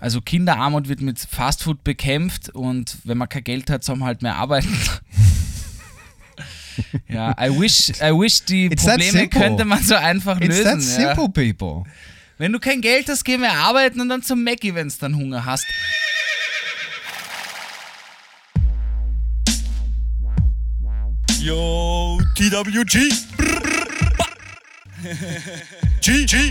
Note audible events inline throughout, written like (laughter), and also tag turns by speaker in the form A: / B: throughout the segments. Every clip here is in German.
A: Also Kinderarmut wird mit Fastfood bekämpft und wenn man kein Geld hat, soll man halt mehr arbeiten. (laughs) ja, I wish, I wish die
B: It's that
A: Probleme könnte man so einfach
B: It's that
A: lösen. Ja.
B: simple, people.
A: Wenn du kein Geld hast, geh mehr arbeiten und dann zum Mackie, wenn du dann Hunger hast.
C: Yo, TWG. G, G.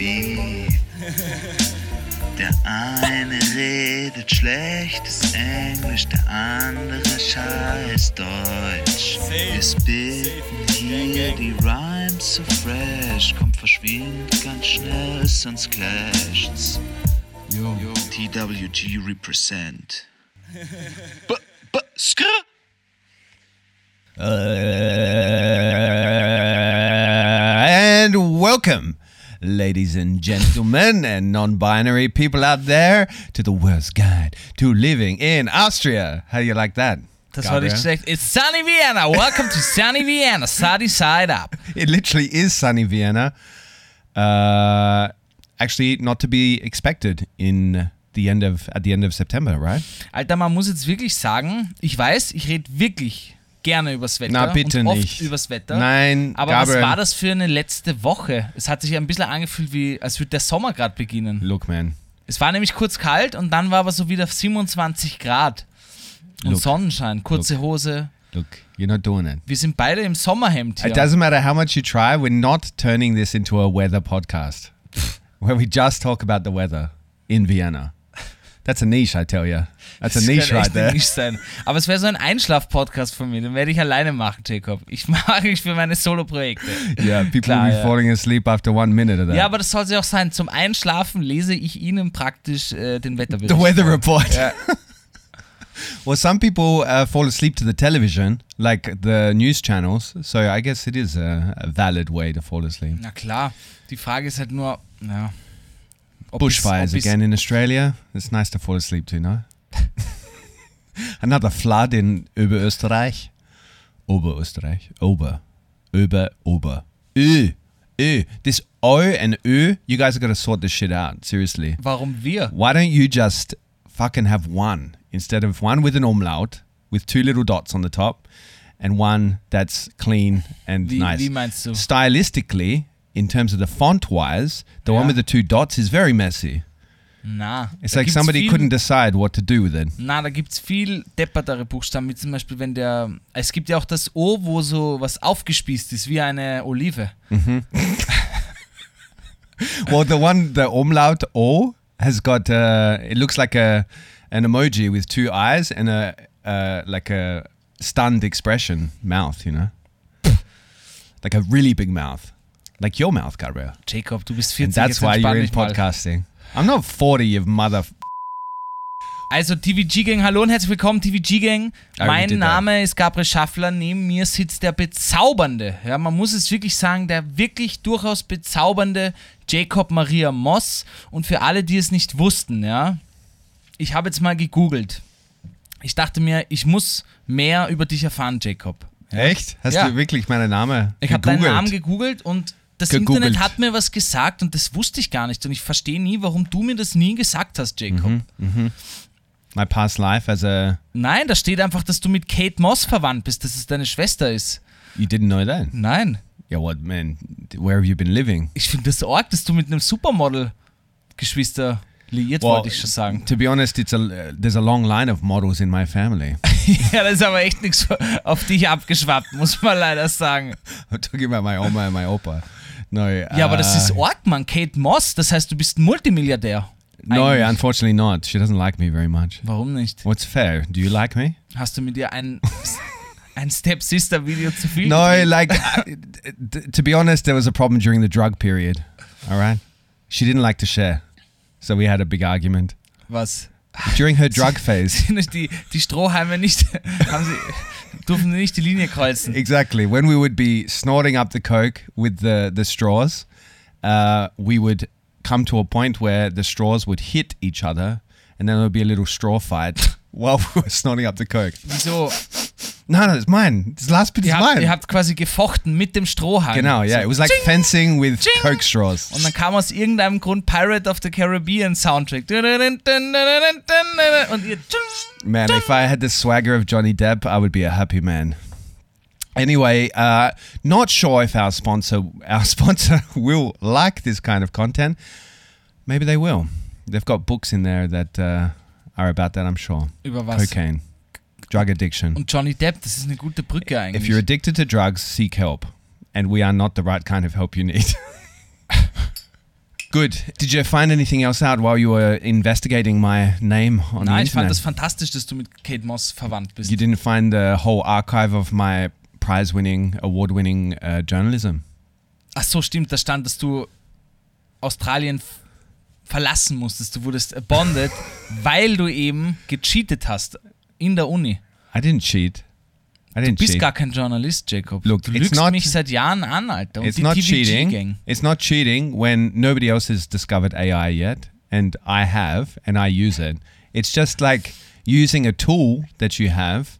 D: Beat. Der eine redet schlechtes Englisch, der andere scheiß Deutsch. Wir spitten hier die Rhymes so fresh, kommt verschwindet ganz schnell, sonst clasht's.
B: Yo.
D: TWG represent. B b skr.
B: and welcome, ladies and gentlemen, and non binary people out there, to the worst guide to living in Austria. How do you like that?
A: Das nicht
B: Gabriel?
A: schlecht. It's sunny Vienna. Welcome to sunny Vienna. Sunny side up. (laughs)
B: It literally is sunny Vienna. Uh, actually, not to be expected in the end of at the end of September, right?
A: Alter, man muss jetzt wirklich sagen, ich weiß, ich rede wirklich gerne übers Wetter.
B: Na, bitte
A: und oft
B: nicht.
A: übers Wetter.
B: Nein,
A: Aber
B: Gabriel.
A: was war das für eine letzte Woche? Es hat sich ein bisschen angefühlt, wie als würde der Sommer gerade beginnen.
B: Look, man.
A: Es war nämlich kurz kalt und dann war aber so wieder 27 Grad. Und
B: Look.
A: Sonnenschein, kurze Hose.
B: Look, you're not doing it.
A: Wir sind beide im Sommerhemd hier.
B: It doesn't matter how much you try, we're not turning this into a weather podcast where we just talk about the weather in Vienna. That's a niche, I tell you. That's a
A: Das
B: niche right there.
A: Nische sein. Aber es wäre so ein Einschlaf-Podcast von mir. Den werde ich alleine machen, Jacob. Ich (laughs) mache ich für meine Solo-Projekte.
B: Yeah, people
A: Klar,
B: will be
A: ja.
B: falling asleep after one minute of that.
A: Ja, aber das soll sie auch sein. Zum Einschlafen lese ich Ihnen praktisch äh, den Wetterbericht.
B: the weather report.
A: Ja. (laughs)
B: Well, some people uh, fall asleep to the television, like the news channels. So I guess it is a, a valid way to fall asleep.
A: Na klar. Die Frage ist halt nur, ja. Ob
B: Bushfires
A: es- ob es-
B: again in Australia. It's nice to fall asleep to, no? (laughs) Another flood in Oberösterreich. Oberösterreich. Ober. Ober. Ober. Ö. Ö. This O and Ö, you guys are going to sort this shit out. Seriously.
A: Warum wir?
B: Why don't you just fucking have one instead of one with an umlaut with two little dots on the top and one that's clean and
A: Wie,
B: nice?
A: wie meinst du?
B: Stylistically, in terms of the font wise, the one with the two dots is very messy.
A: Na.
B: It's like somebody
A: viel,
B: couldn't decide what to do with it.
A: Na, da gibt's viel deppertere Buchstaben, wie zum Beispiel, wenn der. Es gibt ja auch das O, wo so was aufgespießt ist, wie eine Olive. Mhm. (laughs)
B: well, the one, the umlaut O, has got. Uh, it looks like a an emoji with two eyes and a uh, like a stunned expression mouth. You know, (laughs) like a really big mouth, like your mouth, Gabriel.
A: Jacob, du bist 40.
B: And that's why you're in
A: dich mal.
B: podcasting. I'm not 40, you mother.
A: Also TVG Gang, hallo und herzlich willkommen TVG Gang. Mein
B: that.
A: Name ist Gabriel Schaffler, neben mir sitzt der bezaubernde, ja, man muss es wirklich sagen, der wirklich durchaus bezaubernde Jacob Maria Moss. Und für alle, die es nicht wussten, ja, ich habe jetzt mal gegoogelt. Ich dachte mir, ich muss mehr über dich erfahren, Jacob.
B: Echt? Hast
A: Ja.
B: du wirklich meinen Namen
A: Ich habe deinen? Namen gegoogelt und das
B: Gegoogelt.
A: Internet hat mir was gesagt und das wusste ich gar nicht. Und ich verstehe nie, warum du mir das nie gesagt hast, Jacob.
B: Mhm. My past life as a.
A: Nein, da steht einfach, dass du mit Kate Moss verwandt bist, dass es deine Schwester ist.
B: You didn't know that?
A: Nein.
B: Yeah, what, man? Where have you been living?
A: Ich finde das arg, dass du mit einem Supermodel Geschwister liiert, wollte ich schon sagen.
B: to be honest, it's a there's a long line of models in my family. (laughs)
A: ja, das ist aber echt nichts auf dich abgeschwappt, muss man leider sagen. (laughs)
B: I'm talking about my oma and my opa. No.
A: Ja, aber das ist
B: uh,
A: arg, Mann. Kate Moss, das heißt, du bist ein Multimilliardär.
B: No,
A: Eigentlich.
B: unfortunately not. She doesn't like me very much.
A: Warum nicht?
B: What's fair? Do you like me?
A: Hast du mit ihr ein, (laughs) ein Step-Sister-Video zu viel
B: No,
A: gedreht?
B: like, I- t- to be honest, there was a problem during the drug period. All right. She didn't like to share. So we had a big argument.
A: Was?
B: During her (laughs) drug phase.
A: Die, die Strohhalme nicht, (laughs) haben sie, (laughs) durften nicht die Linie kreuzen.
B: Exactly. When we would be snorting up the coke with the the straws, uh, we would come to a point where the straws would hit each other, and then there would be a little straw fight while we were snorting up the coke.
A: Wieso?
B: No, no, it's mine. This last bit is
A: Ihr habt,
B: mine.
A: ihr habt quasi gefochten mit dem Strohhalm.
B: Genau, yeah.
A: So,
B: It was like
A: Ching!
B: fencing with
A: Ching!
B: coke straws.
A: Und dann kam aus irgendeinem Grund Pirate of the Caribbean Soundtrack. Und ihr.
B: Man, if I had the swagger of Johnny Depp, I would be a happy man. Anyway, uh, not sure if our sponsor our (laughs) sponsor will like this kind of content. Maybe they will. They've got books in there that uh, are about that. I'm sure.
A: Über was?
B: Cocaine, drug addiction.
A: Und Johnny Depp, das ist eine gute Brücke eigentlich.
B: If you're addicted to drugs, seek help. And we are not the right kind of help you need. (laughs) Good. Did you find anything else out while you were investigating my name on
A: Nein,
B: the
A: ich fand
B: internet?
A: das fantastisch, dass du mit Kate Moss verwandt bist.
B: You didn't find the whole archive of my prize-winning, award-winning uh, journalism.
A: Ach so, stimmt, da stand, dass du Australien verlassen musstest. Du wurdest bonded, (laughs) weil du eben gecheatet hast in der Uni.
B: I didn't cheat. I didn't
A: Du bist
B: cheat.
A: gar kein Journalist, Jacob.
B: Look,
A: du
B: it's
A: lügst
B: not-
A: mich seit Jahren an, Alter. Und
B: It's
A: die
B: not cheating.
A: Gang.
B: It's not cheating when nobody else has discovered AI yet, and I have, and I use it. It's just like using a tool that you have.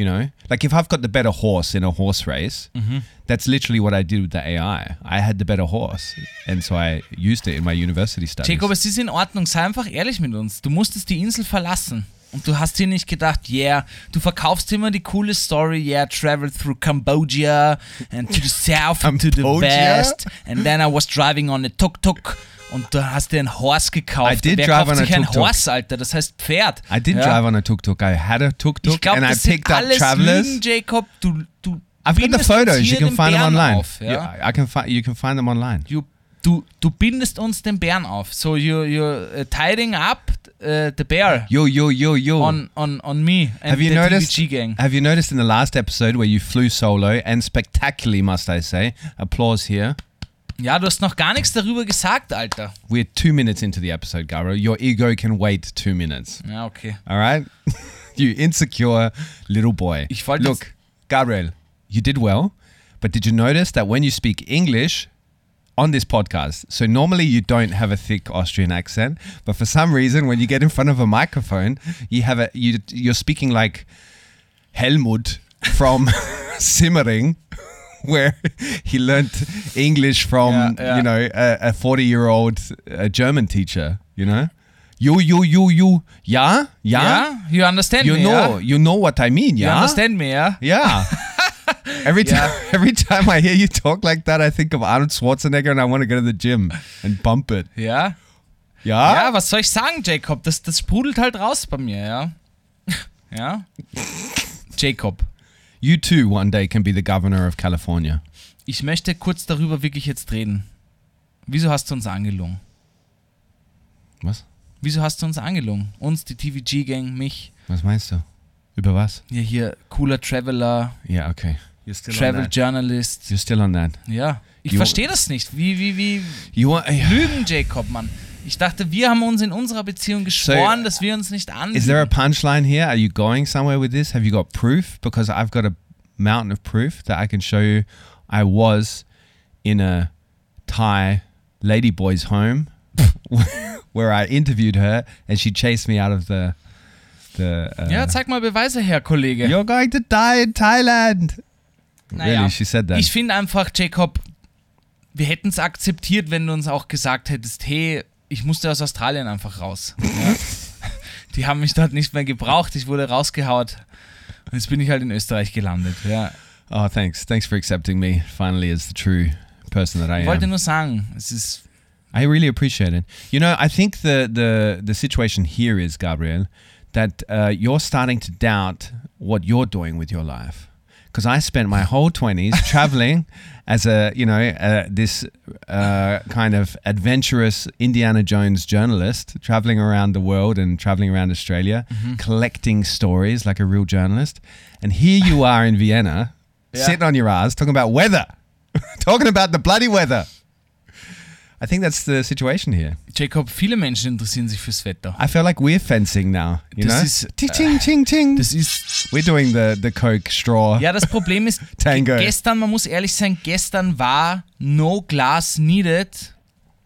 B: You know, like if I've got the better horse in a horse race,
A: Mm-hmm.
B: that's literally what I did with the AI. I had the better horse, and so I used it in my university studies.
A: Jacob, es ist in Ordnung. Sei einfach ehrlich mit uns. Du musstest die Insel verlassen. Und du hast dir nicht gedacht, yeah, du verkaufst immer die coole Story, yeah, traveled through Cambodia and to the south and (laughs) to the west. And then I was driving on a tuk-tuk. Und du hast dir ein Horse gekauft.
B: I did
A: Wer
B: drive
A: kauft
B: on a
A: sich ein
B: tuk-tuk.
A: Horse, Alter? Das heißt Pferd.
B: I did
A: Ja?
B: drive on a tuk tuk. I had a tuk tuk,
A: Ich glaube,
B: and I picked up travelers.
A: Lügen, Jacob. Du, du
B: I've got the photos. You can find them
A: Bären
B: online.
A: Auf, ja?
B: Yeah, I can find. You can find them online.
A: you, du, du bindest uns den Bären auf. So you, you're uh, tidying up uh, the bear
B: Yo yo yo yo.
A: on, on, on me and
B: have you
A: the
B: noticed?
A: TVG gang.
B: Have you noticed in the last episode where you flew solo and spectacularly, must I say? Applause here.
A: Ja, du hast noch gar nichts darüber gesagt, Alter.
B: We're two minutes into the episode, Garo. Your ego can wait two minutes.
A: Ja, okay.
B: All right, (laughs) you insecure little boy.
A: Ich wollte
B: Look, Gabriel, you did well, but did you notice that when you speak English on this podcast, so normally you don't have a thick Austrian accent, but for some reason, when you get in front of a microphone, you have a you you're speaking like Helmut from (laughs) Simmering. (laughs) Where he learnt English from,
A: Yeah, yeah.
B: you know, a 40 year old German teacher, you know? You, you, you, you, yeah, yeah.
A: Ja? You understand
B: You
A: me,
B: know,
A: ja?
B: you know what I mean,
A: You
B: yeah.
A: understand me, ja?
B: Yeah. (laughs) every time,
A: Yeah. (laughs)
B: every time I hear you talk like that, I think of Arnold Schwarzenegger and I want to go to the gym and bump it.
A: Ja?
B: Yeah.
A: Ja, was soll ich sagen, Jacob? Das, das sprudelt halt raus bei mir, ja? Ja? Jacob,
B: You too one day can be the governor of California.
A: ich möchte kurz darüber wirklich jetzt reden. Wieso hast du uns angelogen?
B: Was?
A: Wieso hast du uns angelogen? Uns, die TVG-Gang, mich.
B: Was meinst du? Über was?
A: Ja, hier, cooler Traveler,
B: Yeah, okay. You're still
A: Travel
B: on that.
A: Journalist.
B: You're still on that.
A: Ja. Ich
B: You-
A: verstehe das nicht. Wie, wie, wie
B: You want?
A: Lügen, Jacob, Mann. Ich dachte, wir haben uns in unserer Beziehung geschworen, dass wir uns nicht anlügen.
B: Is there a punchline here? Are you going somewhere with this? Have you got proof? Because I've got a mountain of proof that I can show you. I was in a Thai ladyboy's home (laughs) where I interviewed her and she chased me out of the the. Uh,
A: ja, zeig mal Beweise her, Kollege.
B: You're going to die in Thailand.
A: Naja,
B: Really, she said that.
A: Ich finde einfach, Jacob, wir hätten es akzeptiert, wenn du uns auch gesagt hättest, hey, ich musste aus Australien einfach raus. Ja? (laughs) Die haben mich dort nicht mehr gebraucht, ich wurde rausgehaut. Und jetzt bin ich halt in Österreich gelandet. Ja.
B: oh, thanks. Thanks for accepting me finally as the true person that I
A: Ich wollte
B: am.
A: nur sagen, es ist,
B: I really appreciate it. You know, I think the the the situation here is Gabriel that uh, you're starting to doubt what you're doing with your life. Because I spent my whole twenties (laughs) traveling as a you know uh, this uh, kind of adventurous Indiana Jones journalist, traveling around the world and traveling around Australia, collecting stories like a real journalist. And here you are in Vienna, (laughs)
A: Yeah.
B: sitting on your ass talking about weather, (laughs) talking about the bloody weather. I think that's the situation here.
A: Jacob, viele Menschen interessieren sich fürs Wetter.
B: I feel like we're fencing now. You
A: Das
B: know,
A: ist,
B: ting ting ting ting.
A: Das ist
B: We're doing the the Coke straw.
A: Ja, das Problem ist, (laughs)
B: Tango.
A: gestern, man muss ehrlich sein, gestern war No Glass Needed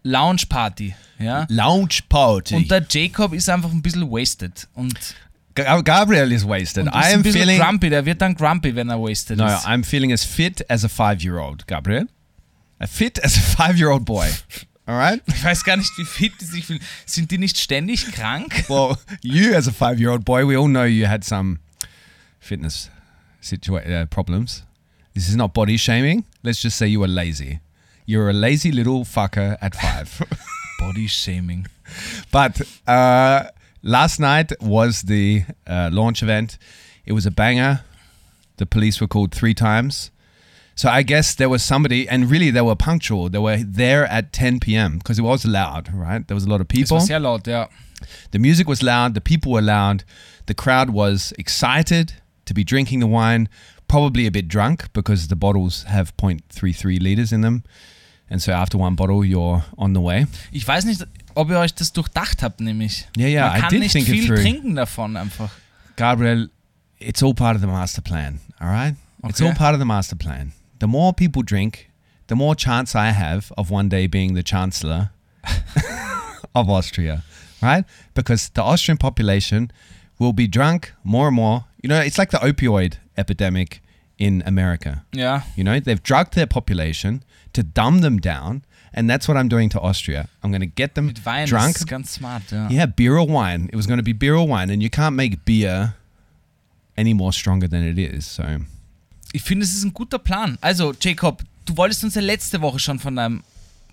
A: Lounge Party. Ja?
B: Lounge party.
A: Und der Jacob ist einfach ein bisschen wasted. Und,
B: Ga- Gabriel is wasted. I am feeling.
A: grumpy. Der wird dann grumpy, wenn er wasted
B: No,
A: ist.
B: I'm feeling as fit as a five-year-old, Gabriel. Fit as a five-year-old boy. (laughs) All right.
A: Ich weiß gar nicht, wie fit die sich fühlen. Sind die nicht ständig krank? (laughs)
B: Well, you as a five-year-old boy, we all know you had some fitness uh, problems. This is not body shaming. Let's just say you were lazy. You're a lazy little fucker at five. (laughs)
A: Body Shaming.
B: but uh, last night was the uh, launch event. It was a banger. The police were called three times. So I guess there was somebody, and really they were punctual. They were there at 10 p.m. because it was loud, right? There was a lot of people.
A: war sehr laut, ja.
B: The music was loud, the people were loud, the crowd was excited to be drinking the wine, probably a bit drunk because the bottles have 0.33 liters in them. And so after one bottle, you're on the way.
A: Ich weiß nicht, ob ihr euch das durchdacht habt, nämlich.
B: Ja, ja,
A: Man
B: I
A: kann
B: did
A: nicht
B: think it
A: viel
B: through.
A: trinken davon einfach.
B: Gabriel, it's all part of the master plan, all right? It's all part of the master plan. The more people drink, the more chance I have of one day being the chancellor (laughs) of Austria, right? Because the Austrian population will be drunk more and more. You know, it's like the opioid epidemic in America.
A: Yeah.
B: You know, they've drugged their population to dumb them down, and that's what I'm doing to Austria. I'm going to get them
A: Mit Wein
B: drunk.
A: ist ganz smart, ja.
B: Yeah, beer or wine. It was going to be beer or wine, and you can't make beer any more stronger than it is. So
A: Ich finde, es ist ein guter Plan. Also, Jacob, du wolltest uns ja letzte Woche schon von deinem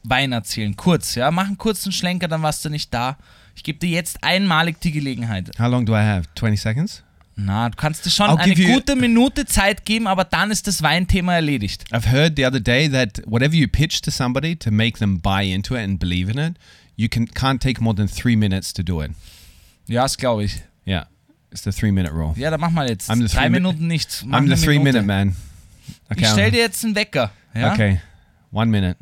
A: Wein erzählen. Kurz, ja. Mach einen kurzen Schlenker, dann warst du nicht da. Ich gebe dir jetzt einmalig die Gelegenheit.
B: how long do I have? Twenty seconds.
A: Na, du kannst dir schon
B: I'll
A: eine gute Minute Zeit geben, aber dann ist das Weinthema erledigt.
B: I've heard the other day that whatever you pitch to somebody to make them buy into it and believe in it, you can can't take more than three minutes to do it.
A: Ja, das glaube ich.
B: It's the three minute rule.
A: Ja, dann mach mal jetzt.
B: I'm the
A: Drei
B: three mi-
A: Minuten nicht. Mach
B: I'm the
A: eine
B: three
A: Minute.
B: minute man. Okay.
A: Ich stell dir jetzt einen Wecker. Ja?
B: Okay, one minute.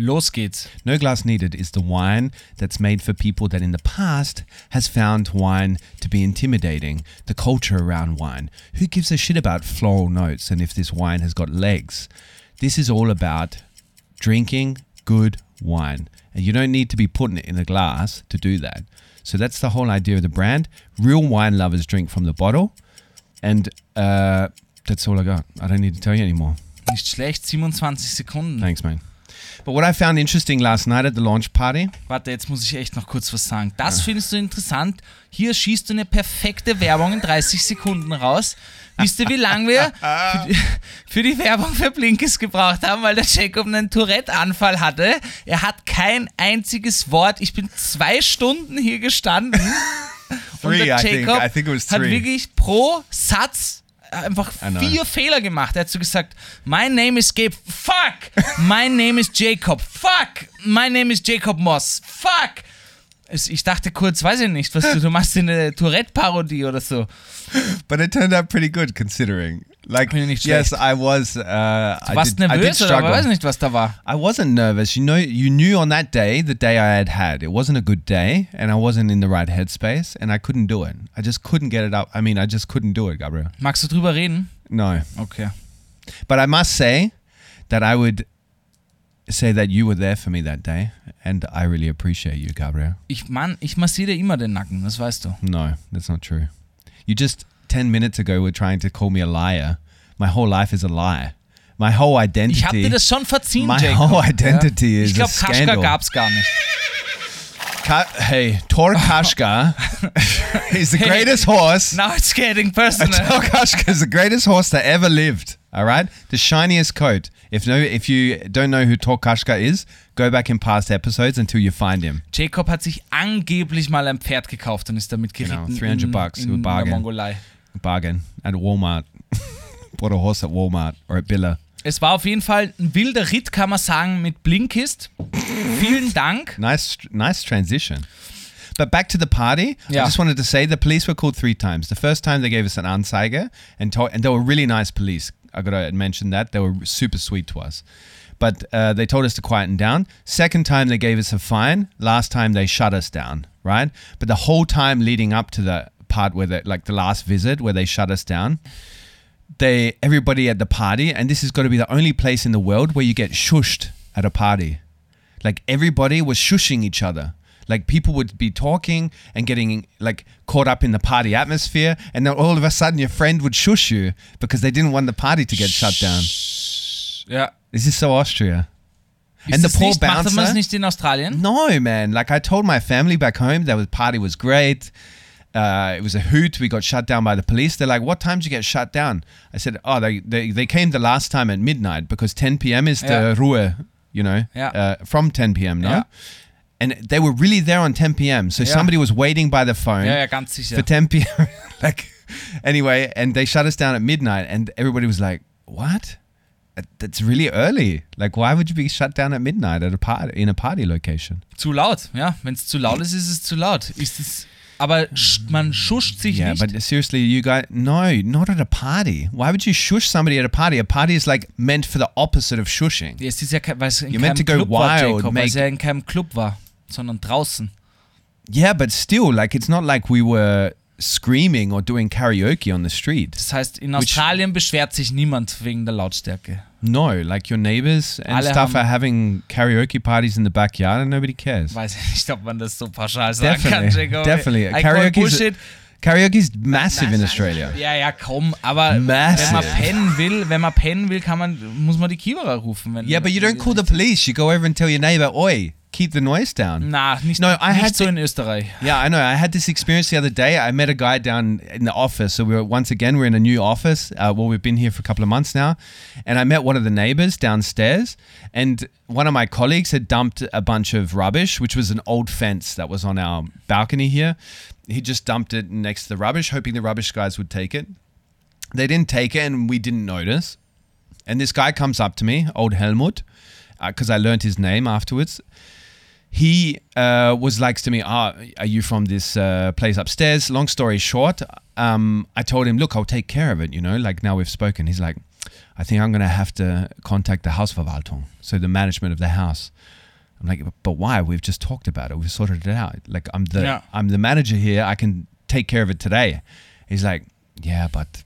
A: Los geht's.
B: No Glass Needed is the wine that's made for people that in the past has found wine to be intimidating, the culture around wine. Who gives a shit about floral notes and if this wine has got legs? This is all about drinking good wine. And you don't need to be putting it in a glass to do that. So that's the whole idea of the brand. Real wine lovers drink from the bottle. And uh, that's all I got. I don't need to tell you anymore.
A: Nicht schlecht, 27 Sekunden.
B: Thanks, man. But what I found interesting last night at the launch party.
A: Warte, jetzt muss ich echt noch kurz was sagen. Das findest du interessant. Hier schießt du eine perfekte Werbung in 30 Sekunden raus. Wisst ihr, wie lange wir für die, für die Werbung für Blinkes gebraucht haben, weil der Jacob einen Tourette-Anfall hatte? Er hat kein einziges Wort. Ich bin zwei Stunden hier gestanden. (laughs) und
B: Three,
A: der
B: I think.
A: Jacob
B: I think it was
A: hat wirklich pro Satz einfach
B: I
A: vier Fehler gemacht. Er hat so gesagt, my name is Gabe, fuck, my name is Jacob, fuck, my name is Jacob Moss, fuck. Ich dachte kurz, weiß ich nicht, was du, du machst eine Tourette-Parodie oder so.
B: But it turned out pretty good considering. Like,
A: Bin nicht
B: yes. I was. Uh,
A: Du warst
B: did, I did
A: nervös oder
B: struggle.
A: weiß nicht, was da war.
B: I wasn't nervous. You know, you knew on that day, the day I had had, it wasn't a good day, and I wasn't in the right headspace, and I couldn't do it. I just couldn't get it up. I mean, I just couldn't do it, Gabriel.
A: Magst du drüber reden?
B: No,
A: Okay.
B: but I must say that I would say that you were there for me that day, and I really appreciate you, Gabriel.
A: Ich, Mann, ich massiere dir immer den Nacken, das weißt du.
B: No, that's not true. You just 10 minutes ago were trying to call me a liar. My whole life is a lie. My whole identity.
A: Ich hab dir das schon verziehen,
B: My
A: Jacob.
B: whole identity
A: ja?
B: is
A: Ich glaube, Kaschka gab's gar nicht.
B: Ka- hey, Tor Kashka (laughs) is the greatest horse.
A: Now it's getting personal. (laughs)
B: Tor Kashka is the greatest horse that ever lived. All right, the shiniest coat. If no, if you don't know who Tor Kashka is, go back in past episodes until you find him.
A: Jacob hat sich angeblich mal ein Pferd gekauft und ist damit geritten
B: Genau, 300
A: in,
B: bucks,
A: in
B: a
A: der
B: bargain.
A: Mongolei.
B: Bargain at Walmart. (laughs) Bought a horse at Walmart or at Billa.
A: Es war auf jeden Fall ein wilder Ritt, kann man sagen, mit Blinkist. Vielen Dank.
B: Nice, nice transition. But back to the party.
A: Yeah.
B: I just wanted to say the police were called three times. The first time they gave us an Anzeige and told, and they were really nice police. I gotta mention that they were super sweet to us. but uh, they told us to quieten down. Second time they gave us a fine. Last time they shut us down, right? But the whole time leading up to the part where they, like the last visit where they shut us down, they everybody at the party, and this is got to be the only place in the world where you get shushed at a party. Like everybody was shushing each other. Like people would be talking and getting like caught up in the party atmosphere, and then all of a sudden your friend would shush you because they didn't want the party to get shut down.
A: Yeah,
B: This is so Austria.
A: Ist
B: and the poor
A: nicht, macht man es nicht in Australien?
B: No, man. Like I told my family back home that the party was great. Uh, it was a hoot. We got shut down by the police. They're like, "What time did you get shut down?" I said, "Oh, they they, they came the last time at midnight because 10 p.m. is
A: Yeah.
B: the Ruhe, you know,
A: Yeah.
B: uh, from 10 p.m. No,
A: Yeah.
B: And they were really there on 10 p.m. So
A: Yeah.
B: somebody was waiting by the phone
A: Ja, ja, ganz sicher.
B: for 10 p.m. (laughs) like, anyway, and they shut us down at midnight, and everybody was like, "What? That's really early. Like, why would you be shut down at midnight at a party in a party location?"
A: Zu laut, ja. Wenn es zu laut ist, ist es zu laut. Ist es, aber man schuscht sich
B: Yeah,
A: nicht.
B: but seriously, you guys, no, not at a party. Why would you shush somebody at a party? A party is like meant for the opposite of shushing.
A: es ist ja, weil es in
B: You're meant to go
A: Club war,
B: wild,
A: Jacob, weil es
B: make-
A: ja in keinem Club war, sondern draußen.
B: Yeah, but still, like it's not like we were screaming or doing karaoke on the street.
A: Das heißt, in Australien beschwert sich niemand wegen der Lautstärke.
B: No, like your neighbors and
A: Alle
B: stuff are having karaoke parties in the backyard and nobody cares.
A: Weiß ich nicht, ob man das so pauschal sagen
B: Definitely,
A: kann, Jacob.
B: definitely. Karaoke. Karaoke is massive in Australia.
A: Ja, ja, komm, aber
B: Massive.
A: wenn man pennen will, wenn man pennen will, kann man, muss man die Kiewerer rufen.
B: Yeah, but you don't call the police. You go over and tell your neighbor, "Oi, keep the noise down."
A: Na, nicht,
B: No, I had
A: so
B: to-
A: in Österreich. (laughs)
B: Yeah, I know. I had this experience the other day. I met a guy down in the office. So we were once again we're in a new office. Uh, well, we've been here for a couple of months now, and I met one of the neighbors downstairs. And one of my colleagues had dumped a bunch of rubbish, which was an old fence that was on our balcony here. He just dumped it next to the rubbish, hoping the rubbish guys would take it. They didn't take it, and we didn't notice. And this guy comes up to me, old Helmut, because I learned his name afterwards he uh, was like to me, "Ah, are you from this uh, place upstairs?" Long story short, um, I told him, "Look, I'll take care of it." You know, like now we've spoken. He's like, "I think I'm gonna have to contact the house Hausverwaltung, so the management of the house." I'm like, "But why? We've just talked about it. We've sorted it out. Like I'm the
A: Yeah.
B: I'm the manager here. I can take care of it today." He's like, "Yeah, but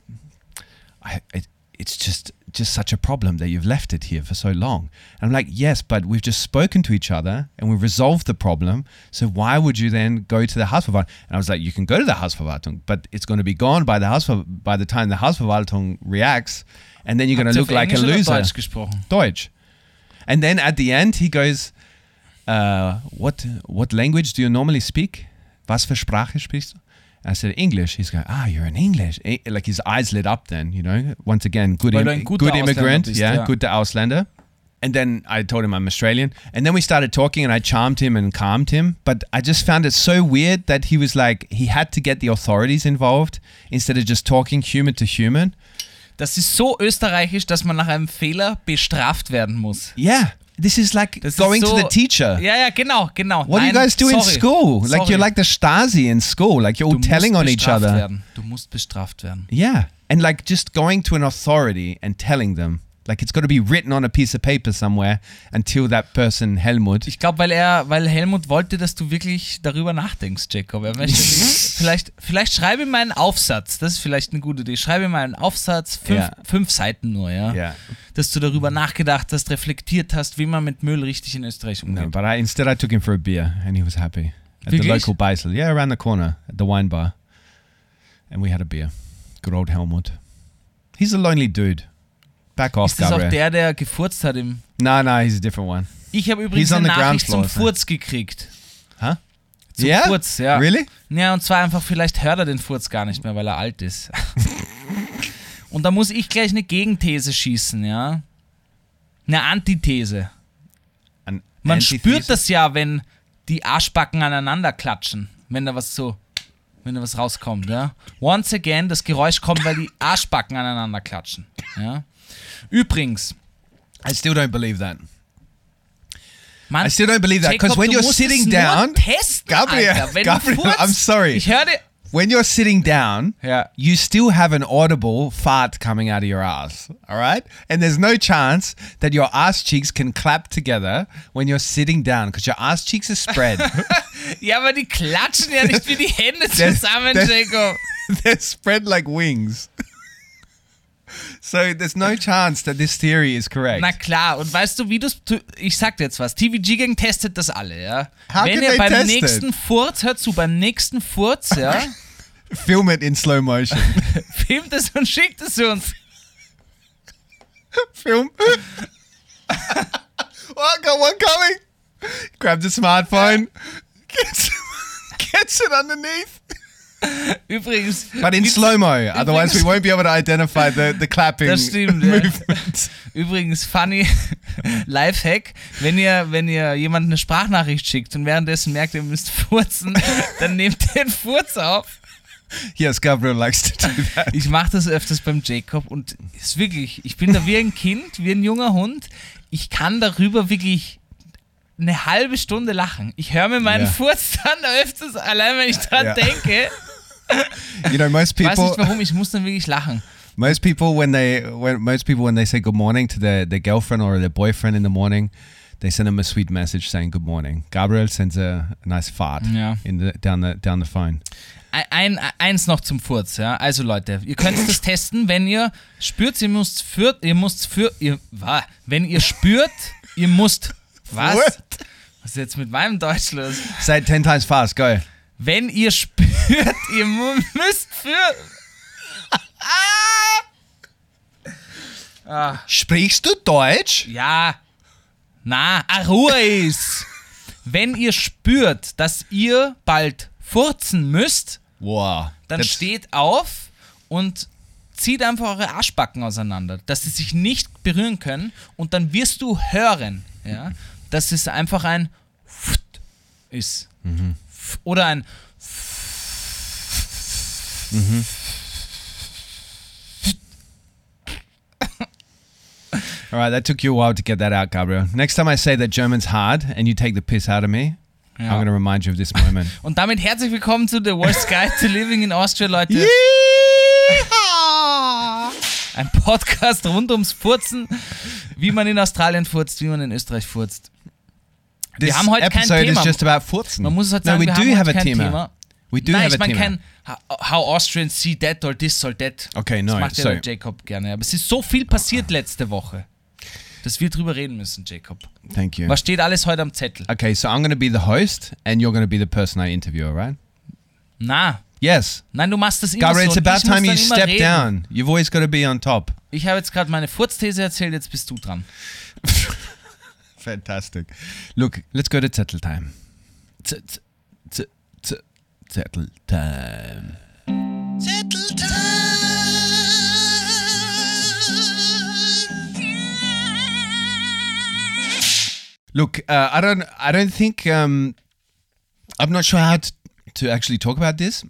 B: I, it, it's just just such a problem that you've left it here for so long. And I'm like, yes, but we've just spoken to each other and we've resolved the problem. So why would you then go to the Hausverwaltung? And I was like, you can go to the Hausverwaltung, but it's going to be gone by the Hausver- by the time the Hausverwaltung reacts, and then you're going to look like a loser.
A: Deutsch gesprochen?
B: Deutsch. And then at the end, he goes, uh, what, what language do you normally speak? Was für Sprache sprichst du? I said, English. He's going, ah, you're in English. Eh, Like his eyes lit up then, you know. Once again, good, im-
A: guter
B: good immigrant.
A: Bist,
B: yeah,
A: ja.
B: good Ausländer. And then I told him I'm Australian. And then we started talking and I charmed him and calmed him. But I just found it so weird that he was like, he had to get the authorities involved instead of just talking human to human.
A: Das ist so österreichisch, dass man nach einem Fehler bestraft werden muss.
B: Yeah. This is like
A: Das ist
B: going
A: so,
B: to the teacher.
A: Ja, ja, genau, genau.
B: What do you guys do in school? Like
A: Sorry.
B: you're like the Stasi in school. Like you're all
A: du
B: telling on each other.
A: Werden. Du musst bestraft werden.
B: Yeah. And like just going to an authority and telling them. Like it's got to be written on a piece of paper somewhere until that person, Helmut.
A: Ich glaube, weil er, weil Helmut wollte, dass du wirklich darüber nachdenkst, Jacob. Er möchte (laughs) vielleicht, vielleicht schreibe ihm einen Aufsatz. Das ist vielleicht eine gute Idee. Schreibe ihm einen Aufsatz, fünf,
B: Ja.
A: fünf Seiten nur, ja.
B: Yeah.
A: Dass du darüber nachgedacht hast, reflektiert hast, wie man mit Müll richtig in Österreich
B: No,
A: umgeht.
B: but I instead I took him for a beer and he was happy. At the
A: Wirklich?
B: local Beisel. Yeah, around the corner at the wine bar. And we had a beer. Good old Helmut. He's a lonely dude. Back off,
A: Ist das auch
B: Gabriel.
A: der, der gefurzt hat im.
B: No, no, he's a different one.
A: Ich habe übrigens
B: He's on
A: eine
B: the ground
A: Nachricht zum
B: floor.
A: Furz gekriegt.
B: Huh?
A: Zum
B: yeah?
A: Furz, ja.
B: Really?
A: Ja, und zwar einfach, vielleicht hört er den Furz gar nicht mehr, weil er alt ist. (laughs) und da muss ich gleich eine Gegenthese schießen, ja. Eine Antithese.
B: An
A: Man
B: antithesis?
A: spürt das ja, wenn die Arschbacken aneinander klatschen. Wenn da was so, wenn da was rauskommt, ja. Once again, das Geräusch kommt, weil die Arschbacken aneinander klatschen. Ja. Übrigens,
B: I still don't believe that.
A: man,
B: I still don't believe that because when you're sitting down,
A: testen,
B: Gabriel,
A: Alter.
B: Gabriel,
A: furzt,
B: I'm sorry.
A: Ich höre
B: when you're sitting down,
A: Ja.
B: you still have an audible fart coming out of your ass. All right, and there's no chance that your ass cheeks can clap together when you're sitting down because your ass cheeks are spread. (laughs)
A: Ja, aber die klatschen ja nicht wie die Hände (laughs) zusammen, Jacob. (laughs)
B: They're spread like wings. So there's no chance that this theory is correct.
A: Na klar, und weißt du, wie du Ich sag dir jetzt was. TVG Gang testet das alle, ja.
B: How
A: Wenn ihr beim
B: test it?
A: nächsten Furz, hört zu, beim nächsten Furz, ja, (laughs)
B: Film it in slow motion. (laughs)
A: filmt es und schickt es uns. (laughs)
B: Film. oh, I got one coming. Grab the smartphone. Gets, gets it underneath. (laughs)
A: Übrigens.
B: But in
A: Witz-
B: slow mo. (laughs) Otherwise, we won't be able to identify the, the clapping
A: Das stimmt,
B: movement. (laughs)
A: Übrigens, funny Lifehack, wenn ihr, wenn ihr jemand eine Sprachnachricht schickt und währenddessen merkt, ihr müsst furzen, dann nehmt den Furz auf.
B: Yes, Gabriel likes to do that.
A: Ich mache das öfters beim Jacob und ist wirklich, ich bin da wie ein Kind, wie ein junger Hund. Ich kann darüber wirklich eine halbe Stunde lachen. Ich höre mir meinen
B: Ja.
A: Furz dann öfters, allein wenn ich dran
B: Ja.
A: denke. (laughs)
B: You know, most
A: Ich weiß
B: people,
A: nicht warum, ich muss dann wirklich lachen.
B: most people when they, when most people when they say good morning to their, their girlfriend or their boyfriend in the morning, they send them a sweet message saying good morning. Gabriel sends a, a nice fart
A: Ja.
B: in the down the down the phone.
A: Ein, ein, eins noch zum Furz, ja. Also Leute, ihr könnt das (laughs) testen, wenn ihr spürt, ihr müsst für, ihr müsst für, ihr, wenn ihr spürt, ihr müsst, was?
B: What?
A: Was ist jetzt mit meinem Deutsch los?
B: Say it ten times fast. Go.
A: Wenn ihr spürt, (laughs) ihr müsst für,
B: Sprichst du Deutsch?
A: ja, na, ah, Ruhe ist. Wenn ihr spürt, dass ihr bald furzen müsst,
B: Wow.
A: dann
B: That's-
A: steht auf und zieht einfach eure Arschbacken auseinander, dass sie sich nicht berühren können und dann wirst du hören, ja, dass es einfach ein ist. F- Oder ein
B: All right, that took you a while to get that out, Gabriel. Next time I say that German's hard and you take the piss out of me, I'm
A: Ja.
B: going to remind you of this moment. (laughs)
A: Und damit herzlich willkommen zu The Worst Guide to Living in Austria, Leute. Ein Podcast rund ums Furzen, wie man in Australien furzt, wie man in Österreich furzt.
B: This
A: haben heute kein Thema.
B: is just about furzen.
A: Man muss es halt
B: no,
A: sagen,
B: we
A: wir
B: do
A: haben
B: have
A: heute
B: a
A: kein
B: Thema.
A: Thema.
B: We do
A: Nein,
B: have
A: ich meine kein How- Austrians see that or this or that.
B: Okay,
A: Das
B: no,
A: macht ja Jacob gerne. Aber es ist so viel passiert letzte Woche, dass wir drüber reden müssen, Jacob.
B: Thank you.
A: Was steht alles heute am Zettel?
B: Okay, so I'm going to be the host and you're going to be the person I interview, all right?
A: Na,
B: Yes.
A: nein, du machst das immer
B: Gabriel,
A: so.
B: it's about time you step
A: reden.
B: down. You've always got to be on top.
A: Ich habe jetzt gerade meine Furzthese erzählt, jetzt bist du dran. (laughs)
B: Fantastic. Look, let's go to Zettel time. Z- z- z- z- Zettel time. Look, uh, I don't, I don't think, um, I'm not sure how to, to actually talk about this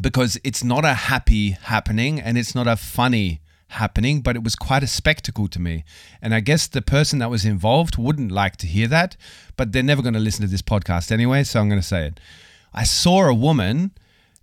B: because it's not a happy happening and it's not a funny happening, but it was quite a spectacle to me. And I guess the person that was involved wouldn't like to hear that, but they're never going to listen to this podcast anyway, so I'm going to say it. I saw a woman,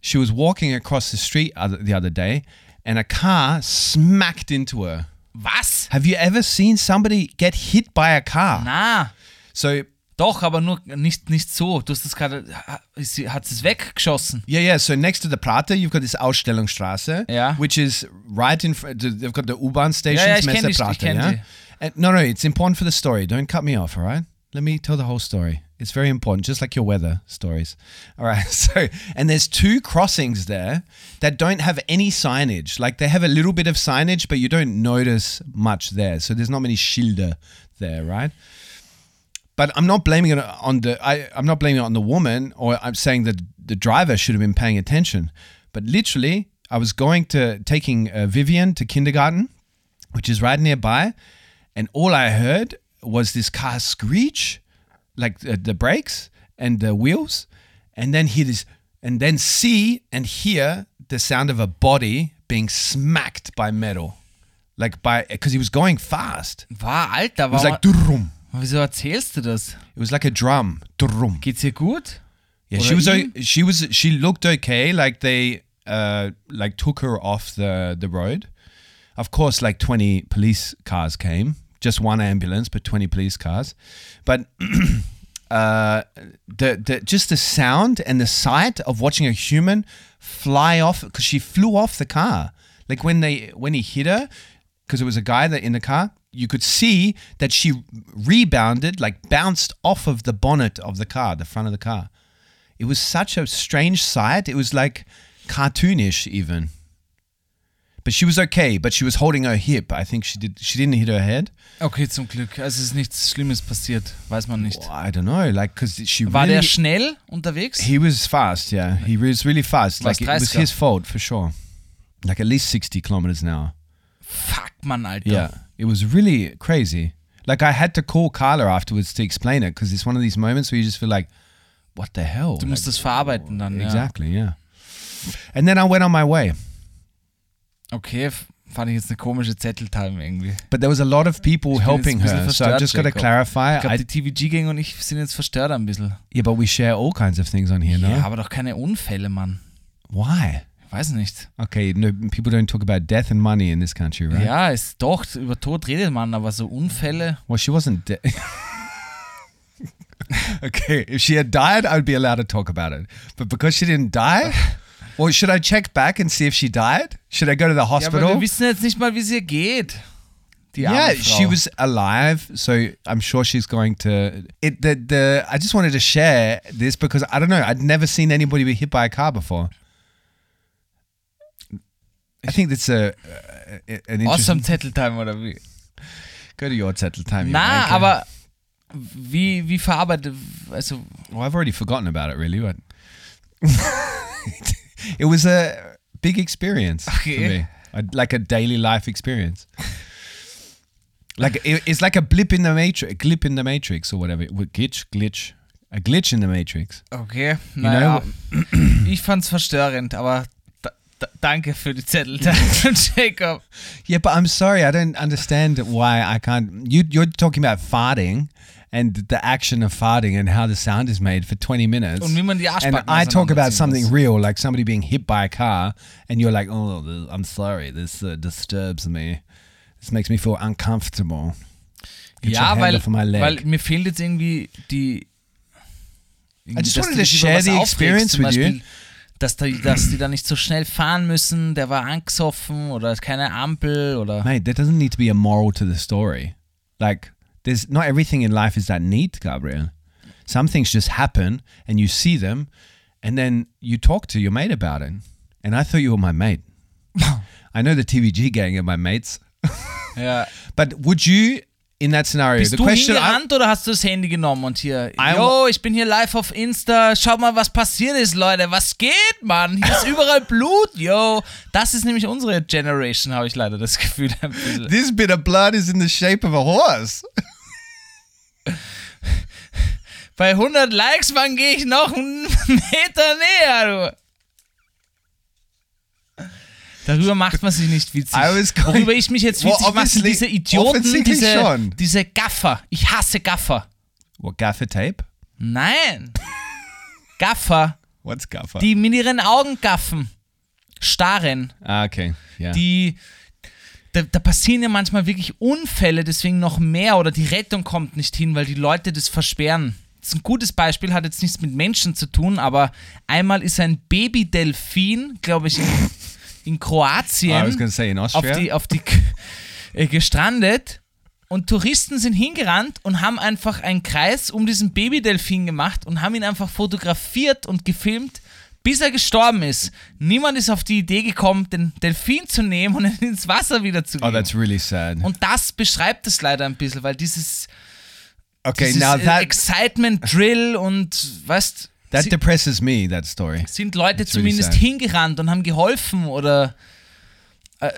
B: she was walking across the street other, the other day, and a car smacked into her.
A: Was?
B: Have you ever seen somebody get hit by a car?
A: Nah.
B: So
A: doch, aber nur nicht, nicht so. Du hast es gerade, hat es weggeschossen.
B: Yeah, yeah. So next to the Prater, you've got this Ausstellungsstraße,
A: Yeah.
B: which is right in front. They've got the U-Bahn stations,
A: Yeah, yeah,
B: Messe Prater. Yeah. And, no, no, it's important for the story. Don't cut me off. All right. Let me tell the whole story. It's very important, just like your weather stories. All right. (laughs) So, and there's two crossings there that don't have any signage. Like they have a little bit of signage, but you don't notice much there. So there's not many Schilder there, right? But I'm not blaming it on the I, I'm not blaming it on the woman or I'm saying that the driver should have been paying attention. But literally, I was going to taking uh, Vivian to kindergarten, which is right nearby, and all I heard was this car screech, like the, the brakes and the wheels, and then hear this, and then see and hear the sound of a body being smacked by metal, like by because he was going fast.
A: War, Alter,
B: It was like.
A: Wieso erzählst du das?
B: It was like a drum. Drum.
A: Geht's dir gut?
B: Yeah,
A: Oder
B: she was.
A: ihm?
B: She was. She looked okay. Like they, uh, like took her off the the road. Of course, like twenty police cars came. Just one ambulance, but twenty police cars. But (clears throat) uh, the the just the sound and the sight of watching a human fly off because she flew off the car. Like when they when he hit her, because it was a guy that in the car. You could see that she rebounded, like bounced off of the bonnet of the car, the front of the car. It was such a strange sight. It was like cartoonish even. But she was okay, but she was holding her hip. I think she did she didn't hit her head.
A: Okay, zum Glück. Also es ist nichts Schlimmes passiert. Weiß man nicht.
B: Well, I don't know, like cuz she
A: War
B: really
A: der schnell unterwegs?
B: he was fast, yeah. He was really fast.
A: Was
B: Like it was his fault for sure. Like at least 60 kilometers an hour.
A: Fuck, Mann, Alter.
B: Yeah. It was really crazy. Like I had to call Carla afterwards to explain it because it's one of these moments where you just feel like what the hell?
A: Du
B: Like,
A: musst das verarbeiten dann, ja.
B: Exactly, yeah. And then I went on my way.
A: Okay, fand ich jetzt eine komische Zetteltime irgendwie.
B: But there was a lot of people helping her. So I just got to clarify.
A: Ich glaube, die TVG-Gang und ich sind jetzt verstört ein bisschen.
B: yeah, but we share all kinds of things on here, no?
A: Ja, aber doch keine Unfälle, Mann.
B: Why?
A: Weiß nicht.
B: Okay, no, people don't talk about death and money in this country, right?
A: Ja, ist doch, über Tod redet man, aber so Unfälle.
B: Well, she wasn't dead. (laughs) okay, if she had died, I'd be allowed to talk about it. But because she didn't die, (laughs) well, should I check back and see if she died? Should I go to the
A: Ja, aber
B: hospital?
A: wir wissen jetzt nicht mal, wie es ihr geht. Die arme
B: yeah, she was alive, so I'm sure she's going to. It the the. I just wanted to share this because I don't know. I'd never seen anybody be hit by a car before. I think that's a, a an.
A: Awesome Zetteltime oder wie?
B: Go to your settle time. you
A: Na, aber wie, wie verarbeitet, also
B: Well, I've already forgotten about it, really, but (laughs) it was a big experience for
A: Okay.
B: me, a, like a daily life experience. Like it, it's like a blip in the matrix, a glip in the matrix, or whatever. Glitch, glitch, a glitch in the matrix.
A: okay,
B: You
A: naja.
B: know,
A: Ich fand's verstörend, aber danke für die Zetteltime, Jacob.
B: yeah, but I'm sorry, I don't understand why I can't. You, you're talking about farting and the action of farting and how the sound is made for 20 minutes.
A: Und wie man die
B: and I talk about something real, like somebody being hit by a car, and you're like, "Oh, I'm sorry. This uh, disturbs me. This makes me feel uncomfortable." Get
A: Ja, weil,
B: off my leg.
A: weil mir fehlt jetzt irgendwie die. irgendwie,
B: I just wanted to share the experience with you.
A: Dass, die, dass die da nicht so schnell fahren müssen, der war angesoffen oder keine Ampel oder.
B: Mate, there doesn't need to be a moral to the story. Like, there's not everything in life is that neat, Gabriel. Some things just happen, and you see them, and then you talk to your mate about it. And I thought you were my mate. (laughs) I know the TVG gang are my mates,
A: Ja. (laughs)
B: but would you, in that scenario,
A: Bist
B: the
A: du
B: question I-
A: hingerannt oder hast du das Handy genommen und hier,
B: I-
A: yo, ich bin hier live auf Insta, schaut mal, was passiert ist, Leute, was geht, Mann? Hier ist (laughs) überall Blut, yo. Das ist nämlich unsere Generation, habe ich leider das Gefühl. (laughs)
B: This bit of blood is in the shape of a horse.
A: Bei 100 Likes, wann gehe ich noch einen (laughs) Meter näher, du? Darüber macht man sich nicht witzig. Worüber ich mich jetzt
B: Well,
A: witzig mache, sind
B: obviously-
A: diese Idioten, diese,
B: schon.
A: diese Gaffer. Ich hasse Gaffer.
B: What, gaffer tape?
A: Nein. (laughs) Gaffer.
B: What's gaffer?
A: die mit ihren Augen gaffen, starren,
B: ah, okay, yeah.
A: die. Da, da passieren ja manchmal wirklich Unfälle, deswegen noch mehr oder die Rettung kommt nicht hin, weil die Leute das versperren. Das ist ein gutes Beispiel, hat jetzt nichts mit Menschen zu tun, aber einmal ist ein Babydelfin, glaube ich, in, (laughs) in Kroatien
B: to say in
A: auf die, auf die (laughs) äh, gestrandet und Touristen sind hingerannt und haben einfach einen Kreis um diesen Babydelfin gemacht und haben ihn einfach fotografiert und gefilmt, bis er gestorben ist. Niemand ist auf die Idee gekommen, den Delfin zu nehmen und ihn ins Wasser wieder zu
B: oh,
A: geben.
B: that's really sad.
A: und das beschreibt es leider ein bisschen, weil dieses,
B: Okay,
A: dieses
B: now that
A: Excitement Drill und weißt
B: that
A: sie-
B: depresses me. That story.
A: sind Leute
B: really
A: zumindest hingerannt und haben geholfen oder äh,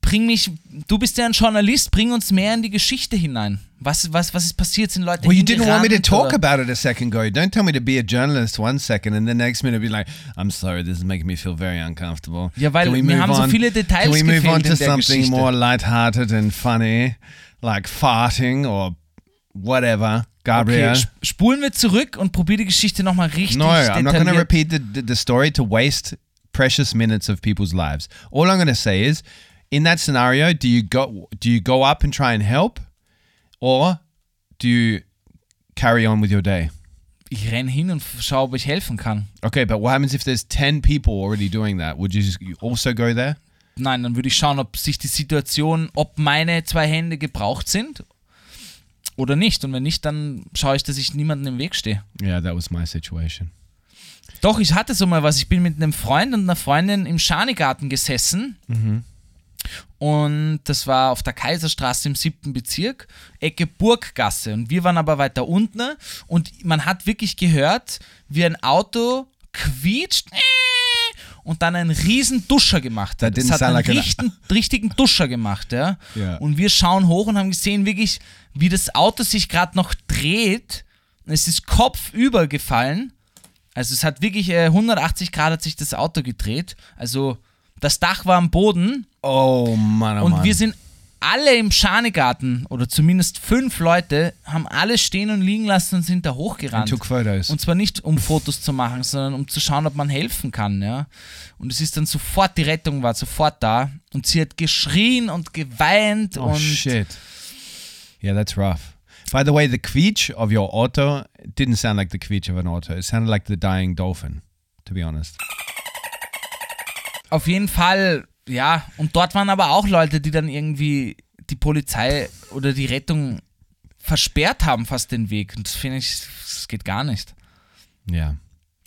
A: bring mich, du bist ja ein Journalist, bring uns mehr in die Geschichte hinein. Was, was, was ist passiert? Sind Leute
B: Well, you didn't want me to talk
A: oder?
B: about it a second ago. Don't tell me to be a journalist one second and the next minute be like, "I'm sorry, this is making me feel very uncomfortable."
A: Ja, weil
B: move
A: haben so
B: on-
A: viele Details
B: Can we move on to something
A: Geschichte.
B: more lighthearted and funny, like farting or whatever? Gabriel.
A: Okay, sp- spulen wir zurück und probier die Geschichte nochmal richtig
B: No, I'm not going to repeat the, the, the story to waste precious minutes of people's lives. All I'm going to say is, in that scenario, do you go do you go up and try and help, or do you carry on with your day?
A: Ich renn hin und f- schau, ob ich helfen kann.
B: Okay, but what happens if there's ten people already doing that? Would you, just, you also go there?
A: Nein, dann würde ich schauen, ob sich die Situation, ob meine zwei Hände gebraucht sind oder nicht. Und wenn nicht, dann schaue ich, dass ich niemanden im Weg stehe.
B: Yeah, that was my situation.
A: Doch, ich hatte so mal was. Ich bin mit einem Freund und einer Freundin im Schanigarten gesessen. Und das war auf der Kaiserstraße im siebten Bezirk, Ecke Burggasse. Und wir waren aber weiter unten. Und man hat wirklich gehört, wie ein Auto quietscht und dann einen riesen Duscher gemacht hat. Es hat einen richten, (laughs) richtigen Duscher gemacht, ja.
B: Ja.
A: Und wir schauen hoch und haben gesehen, wirklich, wie das Auto sich gerade noch dreht. Es ist kopfüber gefallen. Also es hat wirklich äh, 180 Grad hat sich das Auto gedreht. Also das Dach war am Boden
B: Oh man, oh
A: und
B: man.
A: wir sind alle im Schanigarten oder zumindest fünf Leute haben alles stehen und liegen lassen und sind da hochgerannt. Und zwar nicht um Fotos zu machen, sondern um zu schauen, ob man helfen kann, ja. Und es ist dann sofort, die Rettung war sofort da und sie hat geschrien und geweint
B: oh
A: und
B: shit. Yeah, that's rough. By the way, the quietsch of your auto didn't sound like the quietsch of an auto. It sounded like the dying dolphin, to be honest.
A: auf jeden Fall, ja, und dort waren aber auch Leute, die dann irgendwie die Polizei oder die Rettung versperrt haben, fast den Weg. Und das finde ich, das geht gar nicht.
B: Yeah.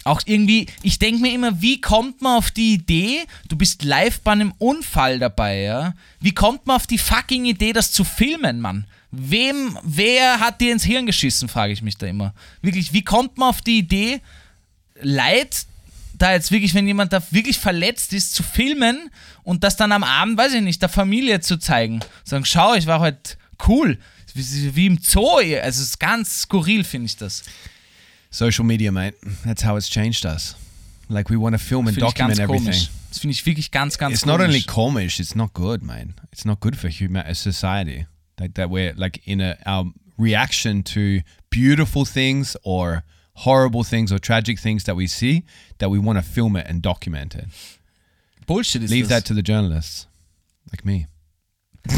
A: Auch irgendwie, ich denke mir immer, wie kommt man auf die Idee, du bist live bei einem Unfall dabei, ja? Wie kommt man auf die fucking Idee, das zu filmen, Mann? Wem, wer hat dir ins Hirn geschissen, frage ich mich da immer. Wirklich, wie kommt man auf die Idee, Leid, da jetzt wirklich, wenn jemand da wirklich verletzt ist, zu filmen und das dann am Abend, weiß ich nicht, der Familie zu zeigen. Sagen, schau, ich war heute cool. Wie, im Zoo, also es ist ganz skurril, finde ich das.
B: Social media, mate. That's how it's changed us. Like we want to film and document everything.
A: komisch. Das finde ich wirklich ganz, ganz
B: it's not only
A: komisch.
B: komisch, it's not good, man. It's not good for human uh, society. Like that we're like in a our reaction to beautiful things or horrible things or tragic things that we see that we want to film it and document it.
A: Bullshit ist
B: Leave
A: das.
B: that to the journalists, like me. (laughs)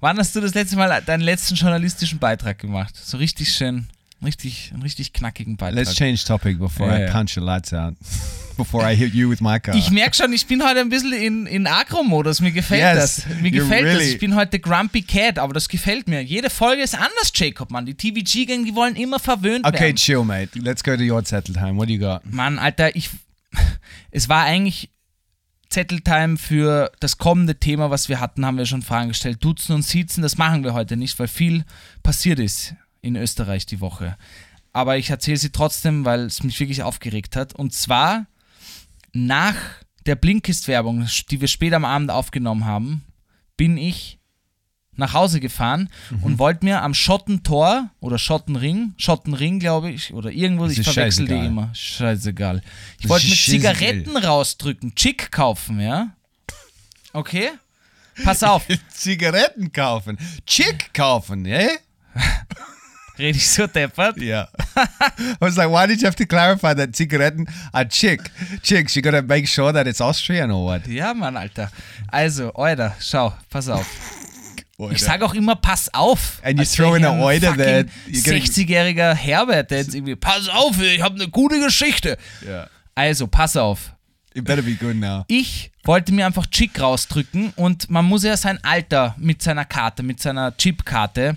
A: Wann hast du das letzte Mal deinen letzten journalistischen Beitrag gemacht? So richtig schön, richtig, einen richtig knackigen Beitrag.
B: Let's change topic before
A: Yeah,
B: I
A: yeah.
B: punch your lights out. (laughs) before I hit you with my car.
A: Ich merke schon, ich bin heute ein bisschen in, in Agro-Modus. Mir gefällt
B: Yes,
A: das. Mir gefällt das.
B: really-
A: Ich bin heute Grumpy Cat, aber das gefällt mir. Jede Folge ist anders, Jacob, Mann. Die TVG-Gang, die wollen immer verwöhnt
B: okay,
A: werden.
B: chill, mate. Let's go to your settle time. What do you got?
A: Mann, Alter, ich. (laughs) Es war eigentlich Zetteltime für das kommende Thema, was wir hatten, haben wir schon Fragen gestellt. Duzen und Siezen, das machen wir heute nicht, weil viel passiert ist in Österreich die Woche. Aber ich erzähle sie trotzdem, weil es mich wirklich aufgeregt hat. Und zwar nach der Blinkist-Werbung, die wir später am Abend aufgenommen haben, bin ich nach Hause gefahren
B: Mhm.
A: und wollte mir am Schottentor oder Schottenring, Schottenring glaube ich, oder irgendwo,
B: Das
A: ich verwechsel die
B: scheißegal.
A: immer. Scheißegal. Ich wollte mir. Zigaretten rausdrücken, Chick kaufen, ja? Okay? Pass auf, (laughs)
B: Zigaretten kaufen. Chick kaufen, yeah? (laughs)
A: rede ich so deppert?
B: Yeah. I was like, why did you have to clarify that cigaretten are chick? Chicks, you gotta make sure that it's Austrian or what?
A: Ja, Mann, Alter. Also, Euder, schau, pass auf.
B: Oida.
A: Ich sage auch immer, pass auf.
B: And you
A: Als
B: throw in a
A: fucking
B: that you're getting-
A: 60-jähriger Herbert, der jetzt irgendwie, pass auf, ich habe eine gute Geschichte.
B: Yeah.
A: Also, pass auf.
B: It better be good now.
A: Ich wollte mir einfach Chick rausdrücken und man muss ja sein Alter mit seiner Karte, mit seiner Chipkarte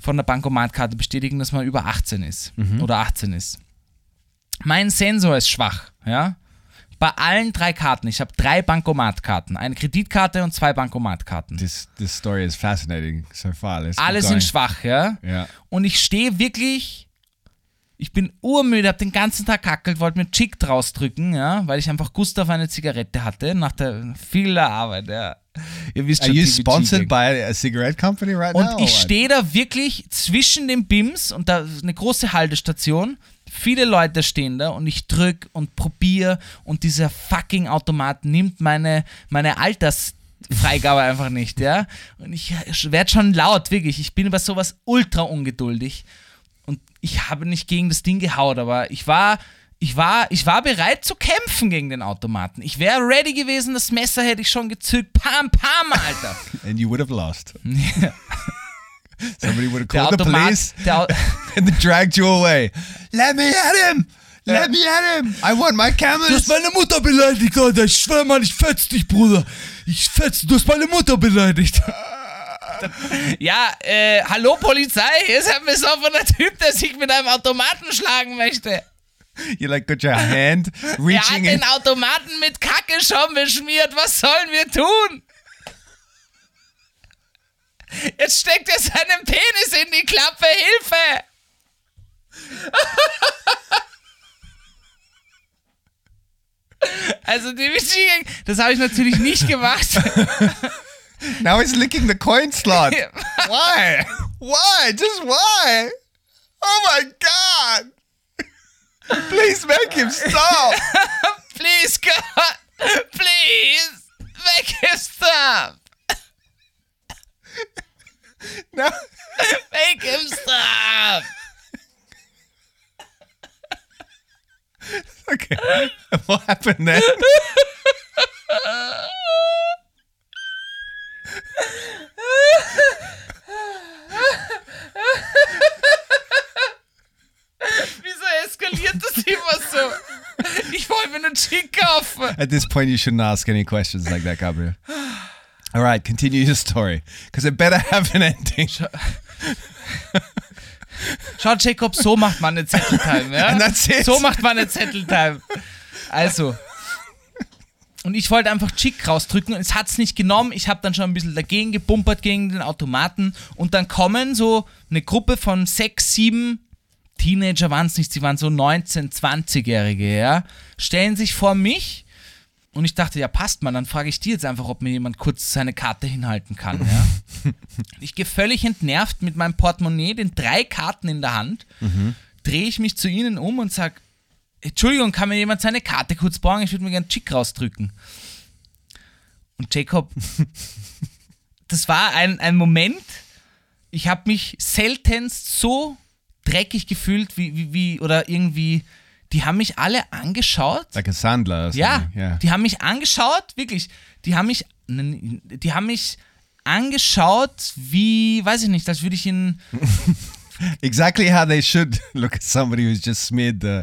A: von der Bankomatkarte bestätigen, dass man über 18 ist oder 18 ist. Mein Sensor ist schwach, ja. Bei allen drei Karten. Ich habe drei Bankomatkarten, eine Kreditkarte und zwei Bankomatkarten.
B: This this story is fascinating so far. Let's
A: Alle sind schwach, ja.
B: Yeah.
A: Und ich stehe wirklich, ich bin urmüde, habe den ganzen Tag kackelt, wollte mir Chick draus drücken, ja, weil ich einfach Gust auf eine Zigarette hatte, nach der vieler Arbeit, ja. Ihr wisst
B: Are
A: schon,
B: you
A: TVG
B: sponsored by a cigarette company right
A: Und
B: now? or
A: ich stehe da wirklich zwischen den BIMs und da ist eine große Haltestation. Viele Leute stehen da und ich drück und probiere und dieser fucking Automat nimmt meine, meine Altersfreigabe (laughs) einfach nicht, ja. Und ich werde schon laut, wirklich. Ich bin über sowas ultra ungeduldig. und ich habe nicht gegen das Ding gehaut, aber ich war, ich war, ich war bereit zu kämpfen gegen den Automaten. Ich wäre ready gewesen, das Messer hätte ich schon gezückt. Pam, pam, Alter. (laughs)
B: And you would have lost. (laughs) Somebody would have called the
A: Automat,
B: police
A: der, (laughs)
B: and they dragged you away. Let me at him! Let me at him! I want my cameras!
A: meine Mutter beleidigt, Alter. Ich schwör mal, ich fetz dich, Bruder. Ich fetz, du hast meine Mutter beleidigt. (laughs) ja, äh, hallo Polizei, hier ist ein besoffener Typ, der sich mit einem Automaten schlagen möchte.
B: You like got your hand (laughs)
A: Er hat
B: reaching in.
A: den Automaten mit Kacke schon beschmiert. Was sollen wir tun? Jetzt steckt er seinen Penis in die Klappe. Hilfe! (laughs) Also das habe ich natürlich nicht gemacht. (laughs)
B: Now he's licking the coin slot. why? Why? Just why? Oh my god! Please make him stop! (laughs)
A: Please God, please make him stop.
B: No. (laughs)
A: Make him stop. (laughs)
B: Okay. (laughs) what happened then?
A: Wieso eskaliert das immer so? Ich wollte mir einen Chick kaufen.
B: At this point, you shouldn't ask any questions like that, Gabriel. (sighs) All right, continue your story, because it better have an ending.
A: Schau, Jacob, so macht man eine Zetteltime, ja?
B: And that's it.
A: So macht man eine Zetteltime. Also. Und ich wollte einfach Chick rausdrücken und es hat es nicht genommen. Ich habe dann schon ein bisschen dagegen gebumpert gegen den Automaten und dann kommen so eine Gruppe von sechs, sieben Teenager waren es nicht, sie waren so 19, 20-Jährige, ja, stellen sich vor mich und ich dachte, ja, passt mal, dann frage ich die jetzt einfach, ob mir jemand kurz seine Karte hinhalten kann, ja. (laughs) ich gehe völlig entnervt mit meinem Portemonnaie, den drei Karten in der Hand, drehe ich mich zu ihnen um und sage, Entschuldigung, kann mir jemand seine Karte kurz borgen? Ich würde mir gerne Chick rausdrücken. Und Jacob, (laughs) das war ein, ein Moment, ich habe mich seltenst so dreckig gefühlt, wie, wie, wie, oder irgendwie, die haben mich alle angeschaut.
B: Like a Sandler.
A: Ja,
B: yeah.
A: die haben mich angeschaut, wirklich. Die haben mich, die haben mich angeschaut, wie, weiß ich nicht, als würde ich in, (laughs)
B: Exactly how they should (laughs) look at somebody who's just smeared the.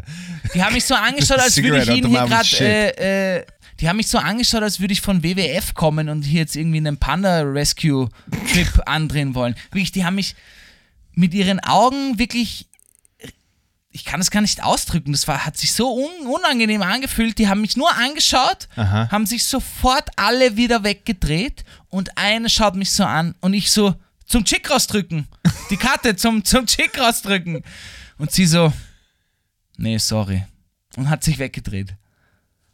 A: die haben mich so (laughs) angeschaut, als würde ich ihnen hier gerade, äh, äh, die haben mich so angeschaut, als würde ich von WWF kommen und hier jetzt irgendwie einen Panda-Rescue-Trip andrehen wollen. Wirklich, die haben mich mit ihren Augen wirklich ich kann es gar nicht ausdrücken. Das war, hat sich so un unangenehm angefühlt. Die haben mich nur angeschaut,
B: Aha.
A: haben sich sofort alle wieder weggedreht und eine schaut mich so an und ich so zum Chick rausdrücken. Die Karte zum, zum Chick rausdrücken. Und sie so, nee, sorry. Und hat sich weggedreht.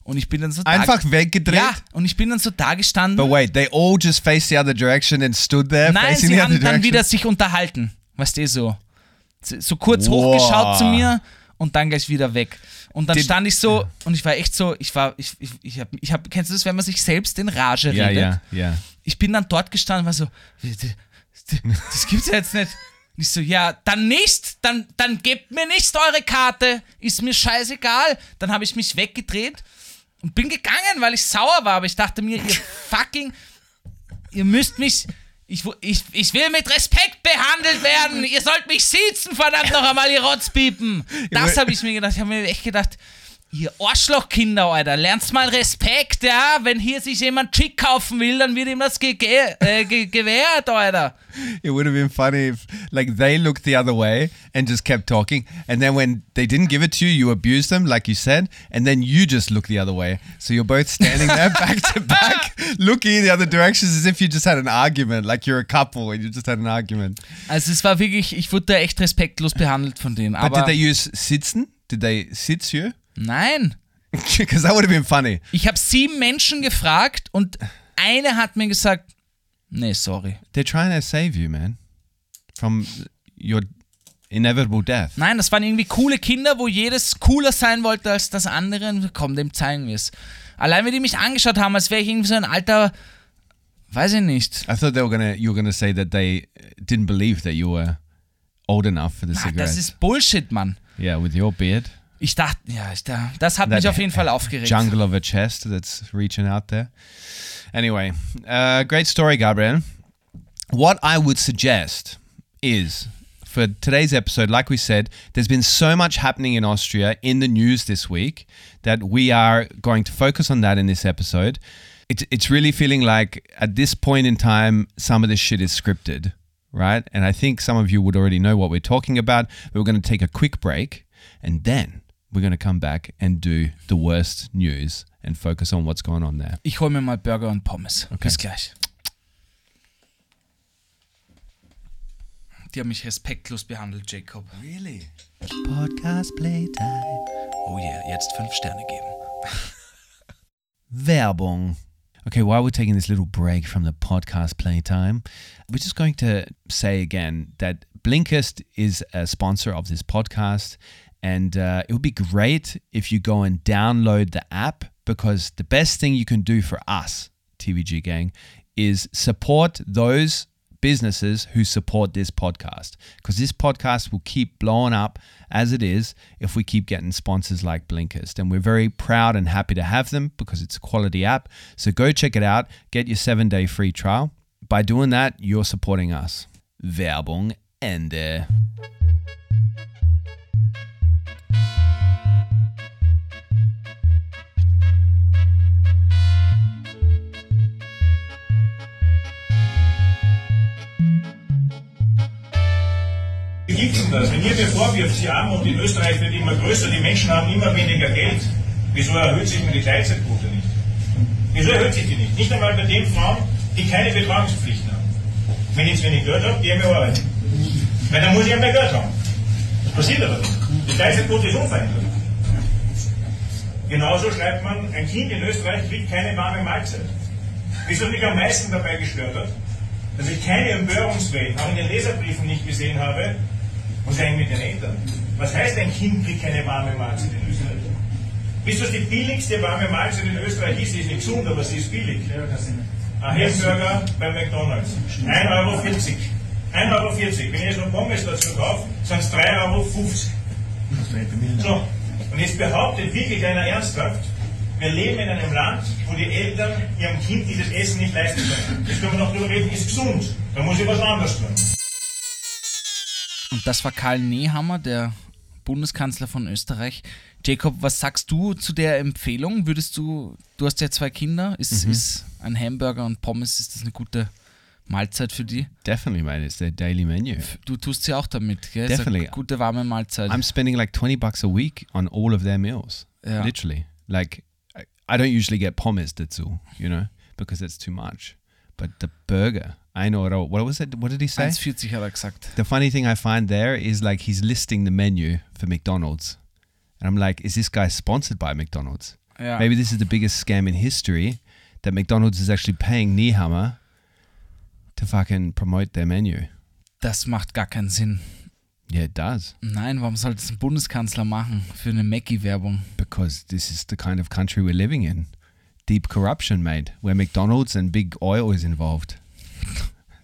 A: Und ich bin dann so da-
B: Einfach weggedreht.
A: Ja, und ich bin dann so da gestanden.
B: But wait, they all just faced the other direction and stood there
A: Nein, sie
B: the
A: haben dann wieder sich unterhalten. Weißt du, so. So kurz
B: Wow.
A: hochgeschaut zu mir und dann gleich wieder weg. Und dann
B: Did-
A: stand ich so und ich war echt so, ich war, ich, ich, ich hab, ich hab, kennst du das, wenn man sich selbst in Rage
B: yeah,
A: redet?
B: yeah, yeah.
A: Ich bin dann dort gestanden und war so, das gibt's ja jetzt nicht. Und ich so, ja, dann nicht, dann, dann gebt mir nicht eure Karte, ist mir scheißegal. Dann habe ich mich weggedreht und bin gegangen, weil ich sauer war, aber ich dachte mir, ihr (laughs) fucking, ihr müsst mich, ich, ich, ich will mit Respekt behandelt werden, ihr sollt mich siezen, verdammt noch einmal, ihr Rotzpiepen. Das habe ich mir gedacht, ich habe mir echt gedacht, ihr Arschlochkinder, Alter, lernt's mal Respekt, ja, wenn hier sich jemand Chick kaufen will, dann wird ihm das ge äh, ge gewährt, Alter.
B: It would have been funny if, like, they looked the other way and just kept talking, and then when they didn't give it to you, you abused them, like you said, and then you just looked the other way. So you're both standing there, (laughs) back to back, looking in the other directions as if you just had an argument, like you're a couple and you just had an argument.
A: Also es war wirklich, ich wurde da echt respektlos behandelt von denen,
B: But
A: aber
B: did they use sitzen? Did they sit you?
A: Nein.
B: Because that would have been funny.
A: Ich habe sieben Menschen gefragt und eine hat mir gesagt, nee, sorry.
B: They're trying to save you, man, from your inevitable death.
A: Nein, das waren irgendwie coole Kinder, wo jedes cooler sein wollte als das andere. Und komm, dem zeigen wir es. Allein, wie die mich angeschaut haben, als wäre ich irgendwie so ein alter, weiß ich nicht.
B: I thought they were gonna you were gonna say that they didn't believe that you were old enough for the cigarettes.
A: das ist Bullshit, Mann.
B: yeah, with your beard.
A: Ich dachte, ja, ich, da, das hat
B: That
A: mich auf jeden Fall (laughs) aufgeregt.
B: Jungle of a chest that's reaching out there. Anyway, uh, great story, Gabriel. What I would suggest is for today's episode, like we said, there's been so much happening in Austria in the news this week that we are going to focus on that in this episode. It's, it's really feeling like at this point in time, some of this shit is scripted, right? And I think some of you would already know what we're talking about. But we're going to take a quick break and then we're going to come back and do the worst news and focus on what's going on there.
A: Ich hole mir mal Burger und Pommes. Okay. Bis gleich. Die haben mich respektlos behandelt, Jacob.
B: Really? Podcast Playtime.
A: Oh yeah, jetzt fünf Sterne geben.
B: Werbung. Okay, while we're taking this little break from the podcast playtime, we're just going to say again that Blinkist is a sponsor of this podcast. And uh, it would be great if you go and download the app because the best thing you can do for us, TVG Gang, is support those businesses who support this podcast because this podcast will keep blowing up as it is if we keep getting sponsors like Blinkist. And we're very proud and happy to have them because it's a quality app. So go check it out, get your seven day free trial. By doing that, you're supporting us. Werbung Ende.
E: Wie gibt's denn das? Wenn ihr mir vorwirft, die Armut in Österreich wird immer größer, die Menschen haben immer weniger Geld, wieso erhöht sich denn die Gleitzeitquote nicht? Wieso erhöht sich die nicht? Nicht einmal bei den Frauen, die keine Betreuungspflichten haben. Wenn ich jetzt wenig Geld habe, gehe ich mehr arbeiten. Weil dann muss ich ja mehr Geld haben. Das passiert aber nicht. Die Gleitzeitquote ist unverändert. Genauso schreibt man, ein Kind in Österreich kriegt keine warme Mahlzeit. Wieso mich am meisten dabei gestört hat, dass ich keine Empörungswellen auch in den Leserbriefen nicht gesehen habe, was eigentlich mit den Eltern? Was heißt, ein Kind kriegt keine warme Mahlzeit in Österreich? Wisst ihr, was die billigste warme Mahlzeit in Österreich ist? Sie ist nicht gesund, aber sie ist billig. Ein Hamburger bei McDonalds. 1,40 Euro. 1,40 Euro. Wenn ich jetzt noch Pommes dazu kaufe, sind es 3,50 Euro. So, und jetzt behauptet wirklich einer ernsthaft, wir leben in einem Land, wo die Eltern ihrem Kind dieses Essen nicht leisten können. Jetzt können wir noch darüber reden, ist gesund. Da muss ich was anderes tun.
A: Und das war Karl Nehammer, der Bundeskanzler von Österreich. Jacob, was sagst du zu der Empfehlung? Würdest du, du hast ja zwei Kinder, ist,
B: Mhm.
A: ist ein Hamburger und Pommes, ist das eine gute Mahlzeit für die?
B: Definitely, mate. It's their daily menu.
A: Du tust sie auch damit, gell?
B: Definitely.
A: gute warme Mahlzeit.
B: I'm spending like 20 bucks a week on all of their meals.
A: Yeah.
B: Literally. Like, I don't usually get pommes dazu, you know, because it's too much. But the burger, I know it all. What was it? What did he say?
A: 1,40 hat er gesagt.
B: The funny thing I find there is like he's listing the menu for McDonald's. And I'm like, is this guy sponsored by McDonald's?
A: Ja.
B: Maybe this is the biggest scam in history that McDonald's is actually paying Niehammer to fucking promote their menu.
A: Das macht gar keinen Sinn.
B: Yeah, it does.
A: Nein, warum soll das ein Bundeskanzler machen für eine Mackie-Werbung?
B: Because this is the kind of country we're living in. Deep corruption, mate, where McDonald's and big oil is involved.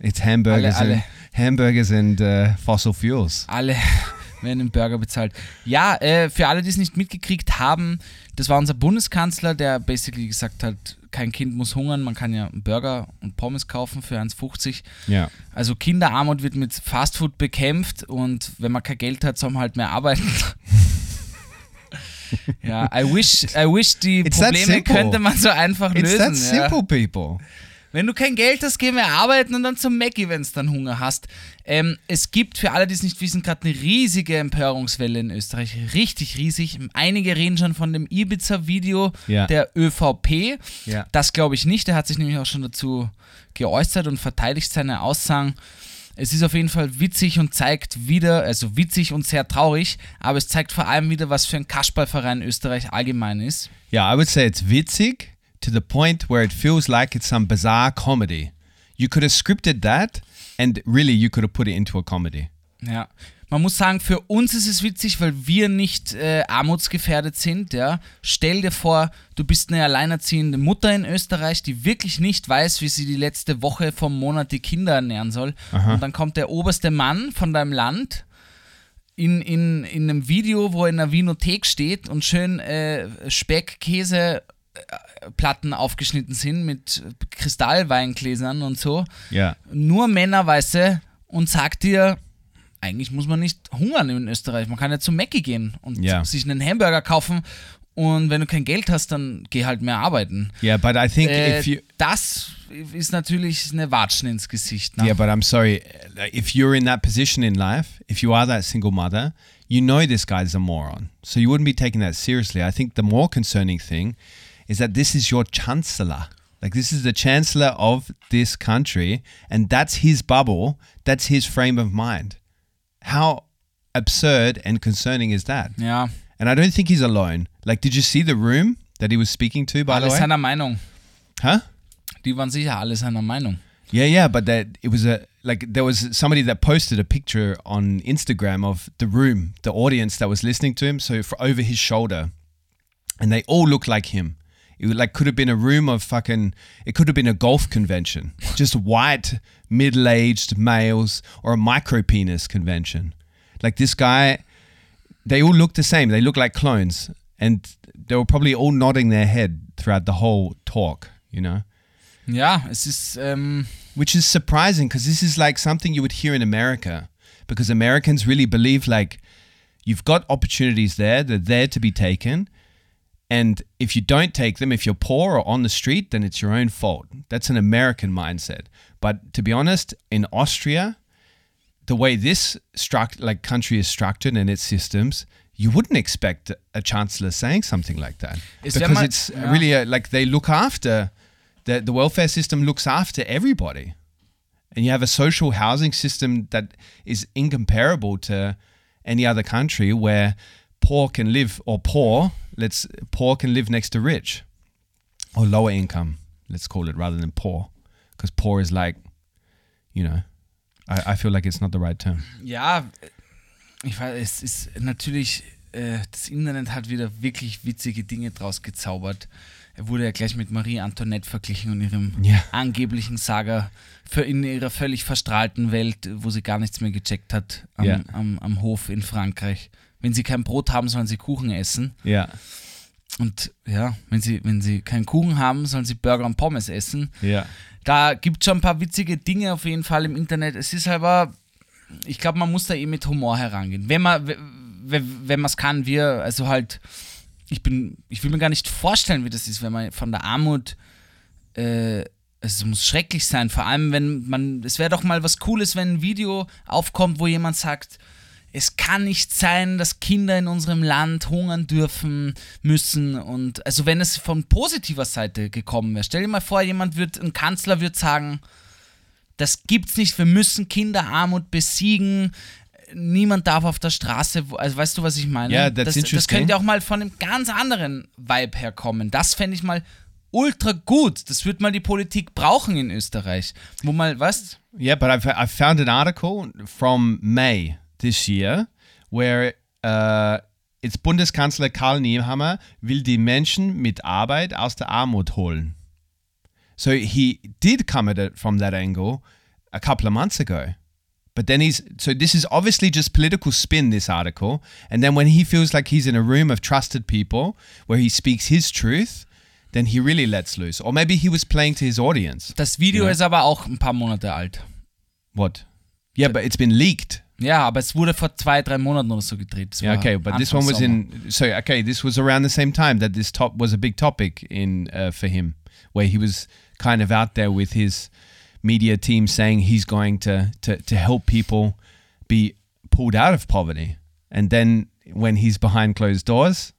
B: It's hamburgers
A: Alle-
B: and hamburgers and uh, fossil fuels.
A: Alle (laughs) werden im Burger bezahlt. Ja, äh, für alle, die es nicht mitgekriegt haben, das war unser Bundeskanzler, der basically gesagt hat, kein Kind muss hungern, man kann ja einen Burger und Pommes kaufen für 1,50.
B: Yeah.
A: Also Kinderarmut wird mit Fastfood bekämpft und wenn man kein Geld hat, soll man halt mehr arbeiten. (laughs) ja, I wish, I wish die
B: It's that
A: Probleme könnte man so einfach
B: It's
A: lösen.
B: that
A: ja.
B: simple, people.
A: Wenn du kein Geld hast, geh mehr arbeiten und dann zum Mackie, wenn es dann Hunger hast. Ähm, es gibt, für alle, die es nicht wissen, gerade eine riesige Empörungswelle in Österreich. Richtig riesig. Einige reden schon von dem Ibiza-Video
B: Ja.
A: der ÖVP.
B: Ja.
A: Das glaube ich nicht. Der hat sich nämlich auch schon dazu geäußert und verteidigt seine Aussagen. Es ist auf jeden Fall witzig und zeigt wieder, also witzig und sehr traurig, aber es zeigt vor allem wieder, was für ein Kasperlverein Österreich allgemein ist.
B: Yeah, I would say it's witzig to the point where it feels like it's some bizarre comedy. You could have scripted that and really you could have put it into a comedy.
A: Ja. Man muss sagen, für uns ist es witzig, weil wir nicht äh, armutsgefährdet sind. Ja. Stell dir vor, du bist eine alleinerziehende Mutter in Österreich, die wirklich nicht weiß, wie sie die letzte Woche vom Monat die Kinder ernähren soll. Und dann kommt der oberste Mann von deinem Land in, in, in einem Video, wo er in einer Vinothek steht und schön äh, Speck, Käse, Platten aufgeschnitten sind mit Kristallweingläsern und so.
B: Yeah.
A: Nur Männer, weißt du, und sagt dir, eigentlich muss man nicht hungern in Österreich. Man kann ja zum Mackie gehen und
B: Ja.
A: sich einen Hamburger kaufen. Und wenn du kein Geld hast, dann geh halt mehr arbeiten.
B: Yeah, but I think
A: Äh,
B: if you
A: das ist natürlich eine Watschen ins Gesicht. Ne?
B: Yeah, but I'm sorry. If you're in that position in life, if you are that single mother, you know this guy's a moron. So you wouldn't be taking that seriously. I think the more concerning thing is that this is your chancellor. Like, this is the chancellor of this country, and that's his bubble, that's his frame of mind. How absurd and concerning is that?
A: Yeah.
B: And I don't think he's alone. Like, did you see the room that he was speaking to, by the way?
A: seiner Meinung.
B: Huh?
A: Die waren sicher alle seiner Meinung.
B: Yeah, yeah, but that it was a like there was somebody that posted a picture on Instagram of the room, the audience that was listening to him, so for over his shoulder, and they all looked like him. It like could have been a room of fucking. It could have been a golf convention, just white middle-aged males or a micro penis convention. Like this guy, they all look the same. They look like clones, and they were probably all nodding their head throughout the whole talk. You know
A: Yeah, es ist, ähm, um,
B: which is surprising because this is like something you would hear in America because Americans really believe like you've got opportunities there, they're there to be taken. And if you don't take them, if you're poor or on the street, then it's your own fault. That's an American mindset. But to be honest, in Austria, the way this struct like country is structured and its systems, you wouldn't expect a chancellor saying something like that
A: Is
B: because
A: mu-
B: it's
A: yeah.
B: really a, like they look after the the welfare system looks after everybody, and you have a social housing system that is incomparable to any other country where poor can live or poor let's poor can live next to rich or lower income let's call it rather than poor because poor is like you know I, I feel like it's not the right term
A: ja, ich weiß, es ist natürlich, äh, das Internet hat wieder wirklich witzige Dinge draus gezaubert. Er wurde ja gleich mit Marie Antoinette verglichen und ihrem
B: Ja.
A: angeblichen Saga in ihrer völlig verstrahlten Welt, wo sie gar nichts mehr gecheckt hat am,
B: Ja.
A: am, am Hof in Frankreich. Wenn sie kein Brot haben, sollen sie Kuchen essen.
B: yeah
A: Und ja, wenn sie, wenn sie keinen Kuchen haben, sollen sie Burger und Pommes essen.
B: yeah
A: Da gibt es schon ein paar witzige Dinge auf jeden Fall im Internet. Es ist aber, ich glaube, man muss da eh mit Humor herangehen. Wenn man wenn man es kann, wir, also halt, ich bin, ich will mir gar nicht vorstellen, wie das ist, wenn man von der Armut, äh, es muss schrecklich sein, vor allem wenn man, es wäre doch mal was Cooles, wenn ein Video aufkommt, wo jemand sagt, es kann nicht sein, dass Kinder in unserem Land hungern dürfen müssen und also wenn es von positiver Seite gekommen wäre. Stell dir mal vor, jemand wird, ein Kanzler wird sagen, das gibt's nicht, wir müssen Kinderarmut besiegen. Niemand darf auf der Straße, also weißt du, was ich meine?
B: Yeah, that's
A: das, das könnte auch mal von einem ganz anderen Vibe herkommen. Das fände ich mal ultra gut. Das wird mal die Politik brauchen in Österreich. Wo mal, was?
B: Yeah, but I've, I found an article from May this year where uh, it's Bundeskanzler Karl Nehammer will die Menschen mit Arbeit aus der Armut holen. So he did come at it from that angle a couple of months ago. But then he's so this is obviously just political spin, this article. And then when he feels like he's in a room of trusted people where he speaks his truth, then he really lets loose. Or maybe he was playing to his audience.
A: Das Video
B: Ja.
A: ist aber auch ein paar Monate alt.
B: What? Yeah, but it's been leaked.
A: Ja, aber es wurde vor zwei, drei Monaten oder so gedreht.
B: Yeah, okay, but this
A: Anfang
B: one was
A: Sommer.
B: in. So okay, this was around the same time that this top was a big topic in uh, for him, where he was kind of out there with his media team saying he's going to to to help people be pulled out of poverty, and then when he's behind closed doors.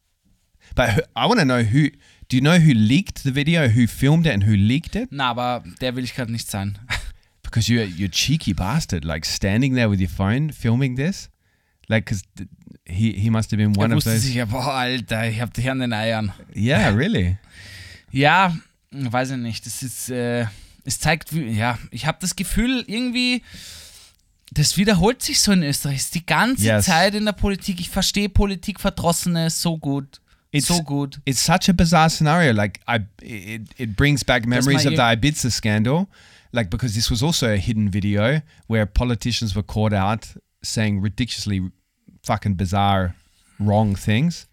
B: But who- I want to know who. Do you know who leaked the video? Who filmed it and who leaked it?
A: Na, aber der will ich gerade nicht sein. (laughs)
B: Because you you cheeky bastard, like standing there with your phone filming this, like because he he must have been one
A: er
B: of those.
A: sich ja, boah, Alter, ich hab dich an den Eiern.
B: Yeah, really.
A: Ja, weiß ich nicht. Das ist, äh, es zeigt, ja, ich habe das Gefühl, irgendwie, das wiederholt sich so in Österreich. Es ist die ganze
B: Yes.
A: Zeit in der Politik. Ich verstehe Politikverdrossene so gut.
B: It's-
A: so gut.
B: It's such a bizarre scenario. Like I, it, it brings back memories of the Ibiza scandal, like because this was also a hidden video where politicians were caught out saying ridiculously fucking bizarre, wrong things.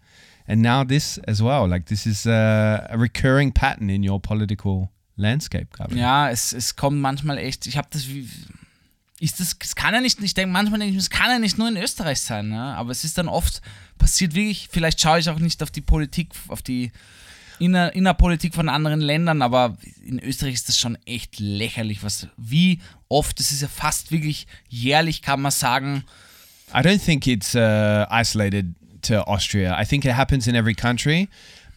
B: And now this as well. Like this is uh, a recurring pattern in your political landscape, Gabriel.
A: Ja, es, es kommt manchmal echt, ich habe das wie. Ist das, es kann ja nicht, ich denke manchmal, denke ich, es kann ja nicht nur in Österreich sein, ne? aber es ist dann oft passiert wirklich, vielleicht schaue ich auch nicht auf die Politik, auf die Inner, Innerpolitik von anderen Ländern, aber in Österreich ist das schon echt lächerlich, was, wie oft, es ist ja fast wirklich jährlich, kann man sagen,
B: I don't think it's uh, isolated to Austria. I think it happens in every country,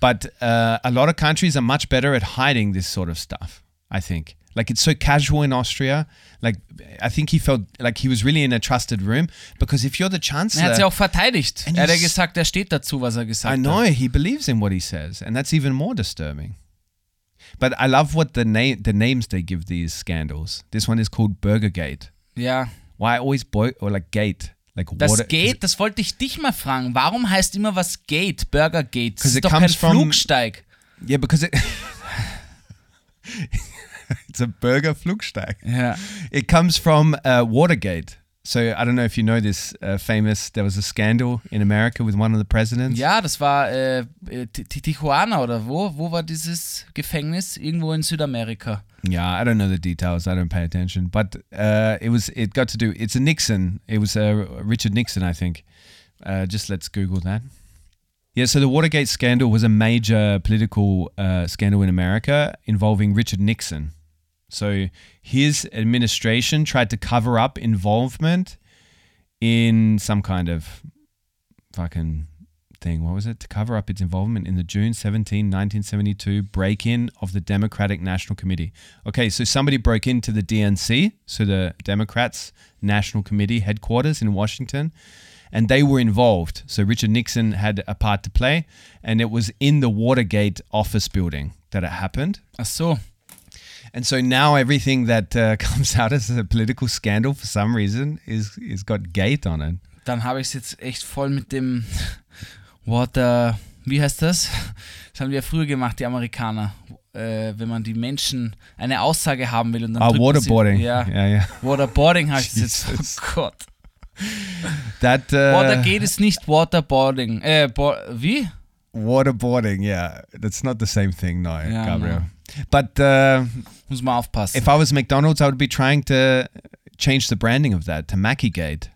B: but uh, a lot of countries are much better at hiding this sort of stuff. I think. Like it's so casual in Austria. Like I think he felt like he was really in a trusted room because if you're the
A: er hat
B: chancellor,
A: auch verteidigt. Er hat ja gesagt, er steht dazu, was er gesagt
B: I know
A: hat.
B: he believes in what he says, and that's even more disturbing. But I love what the name the names they give these scandals. This one is called Burgergate.
A: Ja,
B: Why always boy or like gate like
A: das
B: water?
A: Gate, das wollte ich dich mal fragen. Warum heißt immer was Gate, Burgergate? Das ist
B: it
A: doch kein
B: comes from-
A: Flugsteig.
B: Yeah, because it (laughs) (laughs) it's a burger Flugsteig.
A: Yeah.
B: It comes from uh, Watergate. So I don't know if you know this uh, famous. There was a scandal in America with one of the presidents.
A: Ja, das war äh, äh, Ti- Ti- Tijuana oder wo? Wo war dieses Gefängnis? Irgendwo in Südamerika.
B: Yeah, I don't know the details. I don't pay attention. But uh, it was. It got to do. It's a Nixon. It was uh, Richard Nixon, I think. Uh, just let's Google that. Yeah, so the Watergate scandal was a major political uh, scandal in America involving Richard Nixon. So his administration tried to cover up involvement in some kind of fucking thing. What was it? To cover up its involvement in the June 17, 1972 break in of the Democratic National Committee. Okay, so somebody broke into the DNC, so the Democrats National Committee headquarters in Washington, and they were involved. So Richard Nixon had a part to play, and it was in the Watergate office building that it happened.
A: I so.
B: And so now everything that uh, (laughs) comes out as a political scandal for some reason is is got gate on it.
A: Dann habe ich es jetzt echt voll mit dem (laughs) Water. Wie heißt das? (laughs) Das haben wir ja früher gemacht, die Amerikaner. Äh, wenn man die Menschen eine Aussage haben will und dann
B: Ah,
A: man sie-
B: waterboarding.
A: Ja,
B: yeah, yeah.
A: Waterboarding heißt es jetzt. Oh Gott.
B: That uh,
A: Watergate ist nicht Waterboarding. Äh, bo wie?
B: waterboarding. Yeah, that's not the same thing, no,
A: Yeah,
B: Gabriel.
A: no.
B: But uh,
A: Muss man aufpassen.
B: if I was McDonald's, I would be trying to change the branding of that to Mackie Gate.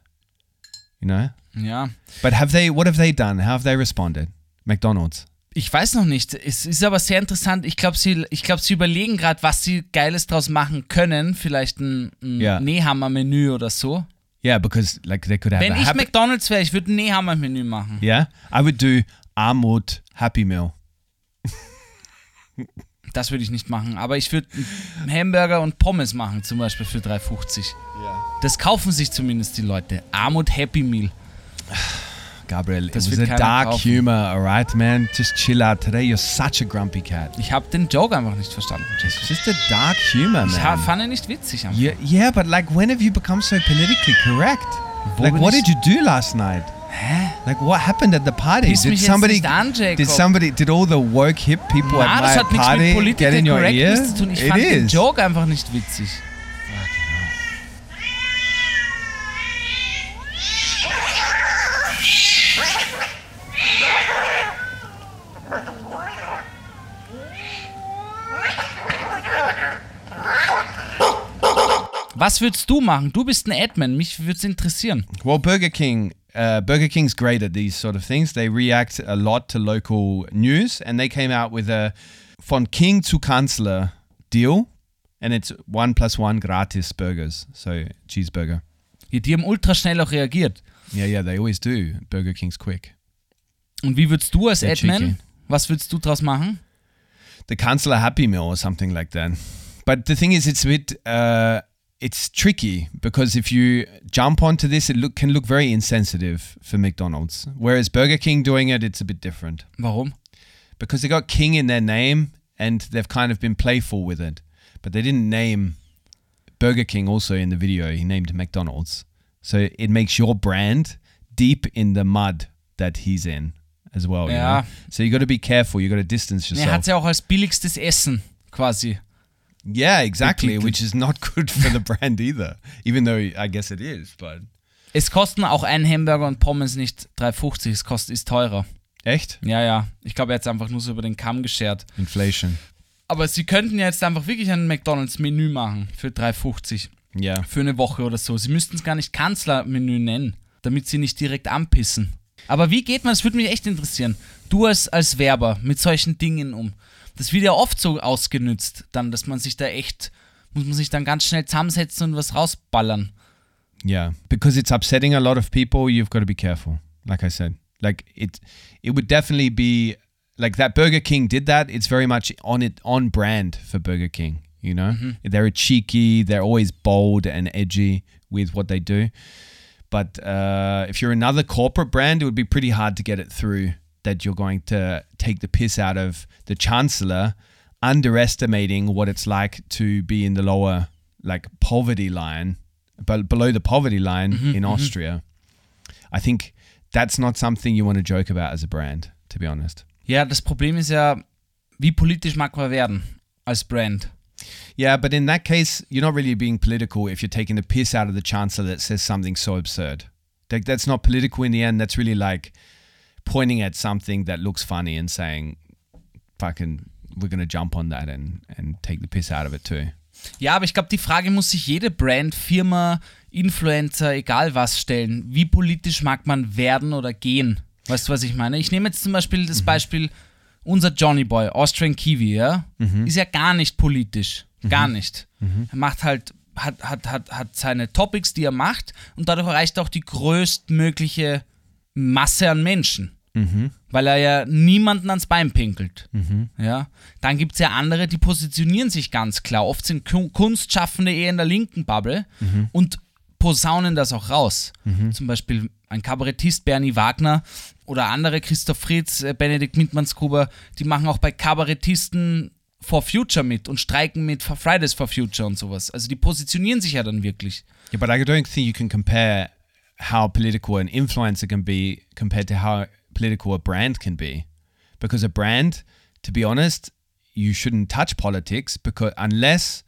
B: You know.
A: ja.
B: But have they? What have they done? How have they responded? McDonald's.
A: Ich weiß noch nicht. Es ist aber sehr interessant. Ich glaube, sie, ich glaub, sie überlegen gerade, was sie Geiles draus machen können. Vielleicht ein, ein
B: Ja.
A: Nehammer-Menü oder so.
B: Yeah, because like they could have
A: Wenn ich. McDonalds wäre, ich würde ein Nehammer-Menü machen.
B: yeah, I would do Armut Happy Meal. (laughs)
A: Das würde ich nicht machen. Aber ich würde Hamburger und Pommes machen, zum Beispiel für 3,50. Das kaufen sich zumindest die Leute. Armut Happy Meal.
B: Gabriel, it
A: Das
B: was
A: wird
B: a dark
A: kaufen.
B: humor, alright, man. Just chill out. Today you're such a grumpy cat.
A: Ich habe den Joke einfach nicht verstanden.
B: It's just a dark humor,
A: Ich
B: man.
A: fand ihn nicht witzig. einfach.
B: Yeah, yeah, but like, when have you become so politically correct?
A: Wo
B: like, what
A: ich-
B: did you do last night?
A: Hä?
B: Like, what happened at the party?
A: Piss
B: did somebody?
A: an,
B: did somebody? Did all the woke hip people
A: Na,
B: at
A: das
B: my
A: hat
B: party
A: mit
B: get in your ear?
A: Zu tun. Ich
B: it
A: fand den
B: is.
A: Joke einfach nicht witzig. Was würdest du machen? Du bist ein Admin, mich würde es interessieren.
B: Well, Burger King, uh, Burger King's great at these sort of things. They react a lot to local news, and they came out with a von King zu Kanzler deal, and it's one plus one gratis burgers, so cheeseburger.
A: Die die haben ultra schnell auch reagiert.
B: Yeah, yeah, they always do. Burger King's quick.
A: Und wie würdest du als
B: Sehr
A: Admin,
B: cheeky.
A: was würdest du draus machen?
B: the Kanzler Happy Meal or something like that. But the thing is, it's a bit, uh, it's tricky because if you jump onto this, it look, can look very insensitive for McDonald's. Whereas Burger King doing it, it's a bit different
A: Warum?
B: because they got King in their name and they've kind of been playful with it. But they didn't name Burger King also in the video. He named McDonald's. So it makes your brand deep in the mud that he's in as well. you
A: Yeah.
B: know? So you got to be careful. You got to distance yourself.
A: Er hat ja auch als billigstes Essen quasi.
B: Yeah, exactly, which is not (laughs) good for the brand either. Even though I guess it is, but
A: Es kosten auch ein Hamburger und Pommes nicht 3,50, es kostet, ist teurer.
B: Echt?
A: Ja, ja. Ich glaube, er hat es einfach nur so über den Kamm geschert.
B: Inflation.
A: Aber sie könnten ja jetzt einfach wirklich ein McDonalds-Menü machen für 3,50
B: Yeah.
A: für eine Woche oder so. Sie müssten es gar nicht Kanzlermenü nennen, damit sie nicht direkt anpissen. Aber wie geht man, das würde mich echt interessieren, du als, als Werber mit solchen Dingen um? Das wird ja oft so ausgenützt, dann, dass man sich da echt, muss man sich dann ganz schnell zusammensetzen und was rausballern.
B: Yeah, because it's upsetting a lot of people. You've got to be careful. Like I said, like it, it would definitely be like that. Burger King did that. It's very much on it on brand for Burger King. You know, they're cheeky. They're always bold and edgy with what they do. But uh, if you're another corporate brand, it would be pretty hard to get it through that you're going to take the piss out of the chancellor, underestimating what it's like to be in the lower, like poverty line, but below the poverty line mm-hmm, in mm-hmm. Austria. I think that's not something you want to joke about as a brand, to be honest.
A: Yeah, das Problem ist ja, wie politisch mag man werden als Brand?
B: Yeah, but in that case, you're not really being political if you're taking the piss out of the chancellor that says something so absurd. Like that's not political in the end. That's really like pointing at something that looks funny and saying, "Fucking, we're gonna jump on that and and take the piss out of it too."
A: Ja, aber ich glaube, die Frage muss sich jede Brand, Firma, Influencer, egal was stellen. Wie politisch mag man werden oder gehen? Weißt du, was ich meine? Ich nehme jetzt zum Beispiel das Beispiel unser Johnny Boy, Austrian Kiwi, ja? Ist ja gar nicht politisch. Gar nicht. Er macht halt, hat, hat, hat, hat seine Topics, die er macht und dadurch erreicht er auch die größtmögliche Masse an Menschen. Weil er ja niemanden ans Bein pinkelt. Ja? Dann gibt es ja andere, die positionieren sich ganz klar. Oft sind Ku- Kunstschaffende eher in der linken Bubble und posaunen das auch raus. Zum Beispiel ein Kabarettist Bernie Wagner oder andere Christoph Fritz, äh, Benedikt Mintmannsgruber, die machen auch bei Kabarettisten for Future mit und streiken mit for Fridays for Future und sowas. Also die positionieren sich ja dann wirklich.
B: Yeah, but I don't think you can compare how political an influencer can be compared to how political a brand can be. Because a brand, to be honest, you shouldn't touch politics because unless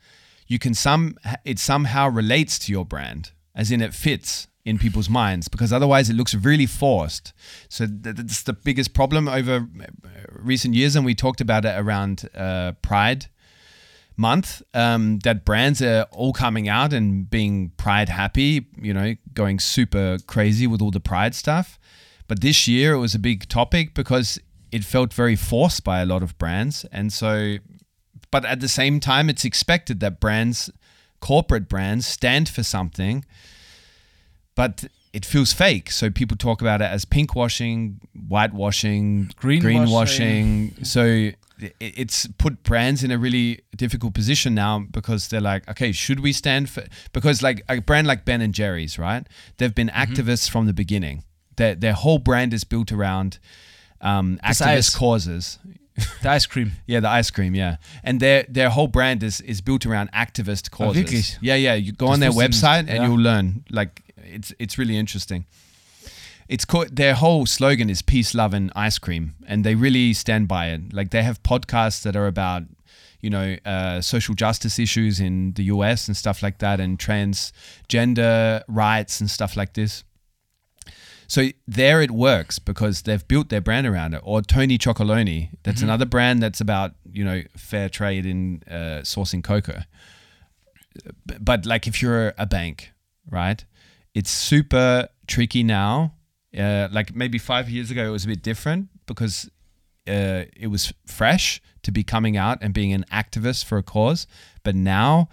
B: you can some it somehow relates to your brand, as in it fits in people's minds. Because otherwise, it looks really forced. So that's the biggest problem over uh, recent years, and we talked about it around uh, Pride month um, that brands are all coming out and being pride happy, you know, going super crazy with all the pride stuff. But this year it was a big topic because it felt very forced by a lot of brands. And so, but at the same time, it's expected that brands, corporate brands, stand for something, but it feels fake. So people talk about it as pink washing, whitewashing,
A: Greenwashing.
B: greenwashing. So it's put brands in a really difficult position now because they're like, okay, should we stand for? Because like a brand like Ben and Jerry's, right? They've been mm-hmm. activists from the beginning. Their their whole brand is built around um, activist
A: Eis.
B: causes.
A: The Ice Cream. (laughs)
B: Yeah, the ice cream. Yeah, and their their whole brand is is built around activist causes.
A: wirklich?
B: Yeah, yeah. You go on their
A: wusste ich nicht,
B: website and you'll learn. Like it's it's really interesting. It's called their whole slogan is peace, love, and ice cream, and they really stand by it. Like they have podcasts that are about you know uh, social justice issues in the US and stuff like that, and transgender rights and stuff like this. So there it works because they've built their brand around it. Or Tony Chocoloni, that's another brand that's about you know fair trade in uh, sourcing cocoa. But like if you're a bank, right? It's super tricky now. Uh, like maybe five years ago, it was a bit different because uh, it was fresh to be coming out and being an activist for a cause. But now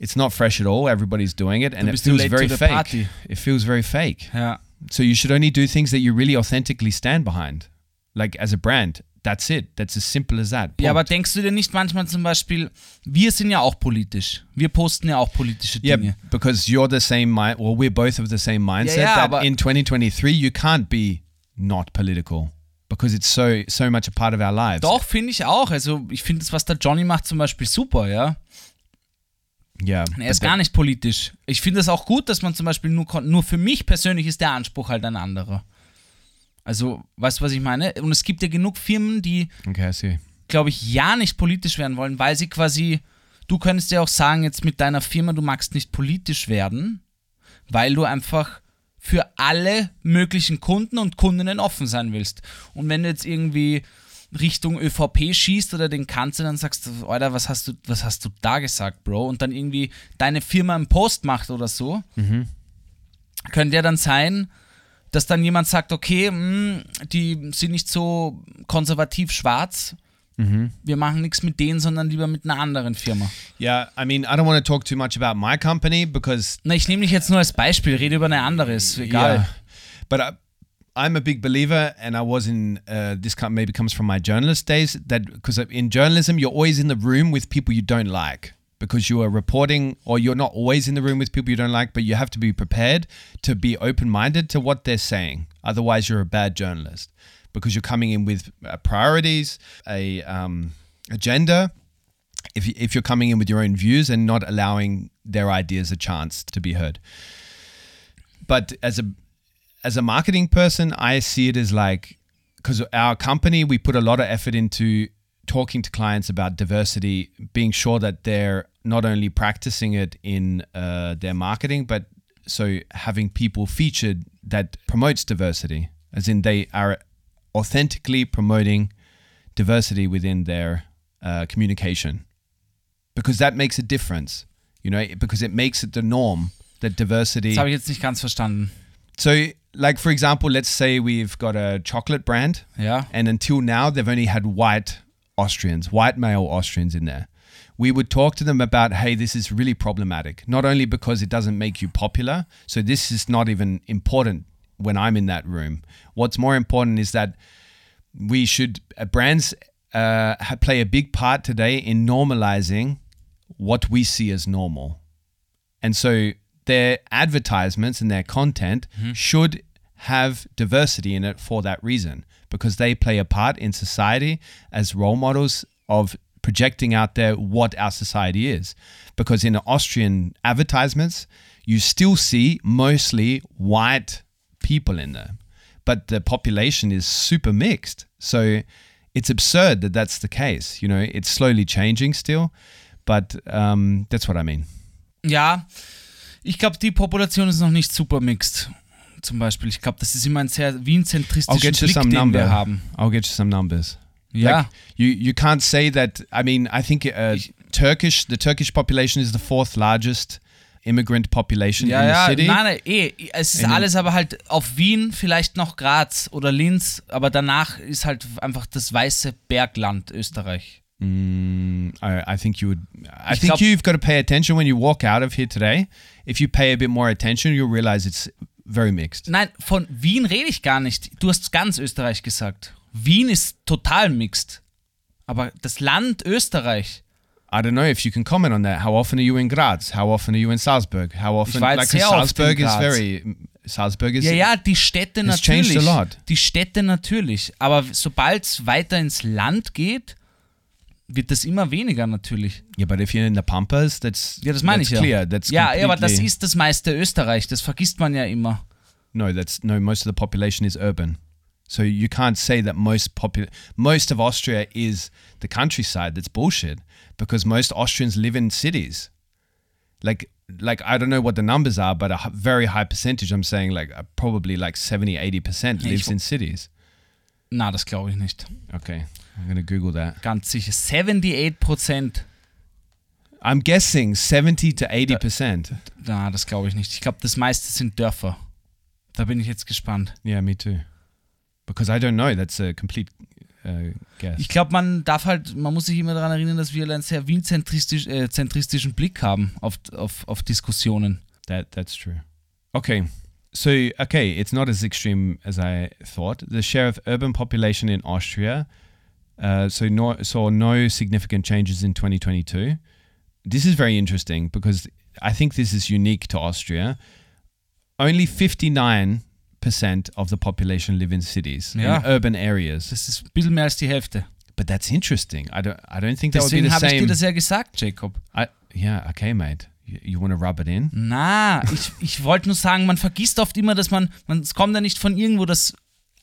B: it's not fresh at all. Everybody's doing it, and it feels very fake.
A: party.
B: It feels very fake.
A: Ja.
B: So you should only do things that you really authentically stand behind, like as a brand. That's it. That's as simple as that.
A: Ja, aber
B: Punkt.
A: denkst du dir nicht manchmal zum Beispiel, wir sind ja auch politisch. Wir posten ja auch politische
B: yeah,
A: Dinge.
B: because you're the same mind. Well, we're both of the same mindset.
A: yeah,
B: that
A: but-
B: in 2023 you can't be not political because it's so so much a part of our lives.
A: Doch, finde ich auch. Also ich finde das, was der Johnny macht, zum Beispiel super, ja.
B: Yeah,
A: Er ist gar nicht politisch. Ich finde es auch gut, dass man zum Beispiel nur, nur für mich persönlich ist der Anspruch halt ein anderer. Also, weißt du, was ich meine? Und es gibt ja genug Firmen, die,
B: okay,
A: glaube ich, ja nicht politisch werden wollen, weil sie quasi, du könntest ja auch sagen, jetzt mit deiner Firma, du magst nicht politisch werden, weil du einfach für alle möglichen Kunden und Kundinnen offen sein willst. Und wenn du jetzt irgendwie Richtung ÖVP schießt oder den Kanzler, dann sagst du, Alter, was hast du, was hast du da gesagt, Bro? Und dann irgendwie deine Firma einen Post macht oder so, könnte ja dann sein, dass dann jemand sagt, okay, mh, die sind nicht so konservativ schwarz, wir machen nichts mit denen, sondern lieber mit einer anderen Firma.
B: Yeah, I mean, I don't want to talk too much about my company because
A: Na, ich nehme dich jetzt nur als Beispiel, rede über eine andere, ist egal.
B: Yeah. But I, I'm a big believer, and I was in uh, this com- maybe comes from my journalist days that because in journalism you're always in the room with people you don't like because you are reporting, or you're not always in the room with people you don't like, but you have to be prepared to be open-minded to what they're saying. Otherwise, you're a bad journalist because you're coming in with uh, priorities, a um, agenda. If, if you're coming in with your own views and not allowing their ideas a chance to be heard but as a as a marketing person, I see it as like because our company we put a lot of effort into talking to clients about diversity, being sure that they're not only practicing it in uh, their marketing, but so having people featured that promotes diversity, as in they are authentically promoting diversity within their uh, communication, because that makes a difference, you know, because it makes it the norm that diversity.
A: Das habe ich jetzt nicht ganz verstanden.
B: So, like for example, let's say we've got a chocolate brand,
A: Ja.
B: and until now they've only had white Austrians, white male Austrians in there. We would talk to them about, hey, this is really problematic. Not only because it doesn't make you popular, so this is not even important when I'm in that room. What's more important is that we should uh, brands uh, play a big part today in normalizing what we see as normal. And so their advertisements and their content should have diversity in it for that reason because they play a part in society as role models of projecting out there what our society is. Because in Austrian advertisements, you still see mostly white people in there, but the population is super mixed. So it's absurd that that's the case. You know, it's slowly changing still, but um, that's what I mean.
A: Ja, ich glaube, die Population ist noch nicht super mixed. Zum Beispiel. Ich glaube, das ist immer ein sehr Wien-zentristischen Blick, den
B: number.
A: wir haben.
B: I'll get you some numbers.
A: Ja.
B: Like, you you can't say that. I mean, I think uh, Turkish the Turkish population is the fourth largest immigrant population
A: Ja,
B: in
A: ja,
B: the city.
A: nein, nein, eh, es ist
B: In-
A: alles aber halt auf Wien, vielleicht noch Graz oder Linz, aber danach ist halt einfach das weiße Bergland Österreich.
B: Mm, I, I think you would. I
A: Ich
B: think
A: glaub-
B: you've got to pay attention when you walk out of here today. If you pay a bit more attention, you'll realize it's very mixed.
A: Nein, von Wien rede ich gar nicht. Du hast ganz Österreich gesagt. Wien ist total mixed. Aber das Land Österreich,
B: I don't know if you can comment on that. How often are you in Graz? How often are you in Salzburg? How often? Like Salzburg is very. Salzburg is.
A: Ja, ja, die Städte
B: It's changed
A: natürlich.
B: a lot.
A: Die Städte natürlich. Aber sobald es weiter ins Land geht, wird das immer weniger natürlich.
B: Yeah, but if you're in the Pampas, that's
A: Ja, das meine ich ja.
B: clear. That's
A: ja, ja, aber das ist das meiste Österreich. Das vergisst man ja immer.
B: No, that's no. Most of the population is urban, so you can't say that most popul most of Austria is the countryside. That's bullshit because most Austrians live in cities. Like, like I don't know what the numbers are, but a very high percentage. I'm saying like uh, probably like 70, 80 percent
A: Ja, ich
B: lives in cities.
A: Na, das glaube ich nicht.
B: Okay, I'm gonna Google that.
A: Ganz sicher. 78 Prozent.
B: I'm guessing 70 to 80 percent.
A: Na, das glaube ich nicht. Ich glaube, das meiste sind Dörfer. Da bin ich jetzt gespannt.
B: Yeah, me too. Because I don't know. That's a complete uh, guess.
A: Ich glaube, man darf halt, man muss sich immer daran erinnern, dass wir einen sehr Wien-zentristisch, äh, zentristischen Blick haben auf, auf, auf Diskussionen.
B: That that's true. Okay. So okay, it's not as extreme as I thought. The share of urban population in Austria uh, so no saw no significant changes in 2022. This is very interesting because I think this is unique to Austria. Only 59% of the population live in cities,
A: Yeah.
B: in urban areas.
A: Das ist ein bisschen mehr als die Hälfte.
B: But that's interesting. I don't I don't think that would be
A: Deswegen
B: the
A: habe ich dir
B: same.
A: das ja gesagt, Jacob.
B: I, yeah, okay, mate. You, you want to rub it in?
A: Na, ich, ich wollte nur sagen, man vergisst oft immer, dass man, man, es kommt ja nicht von irgendwo, dass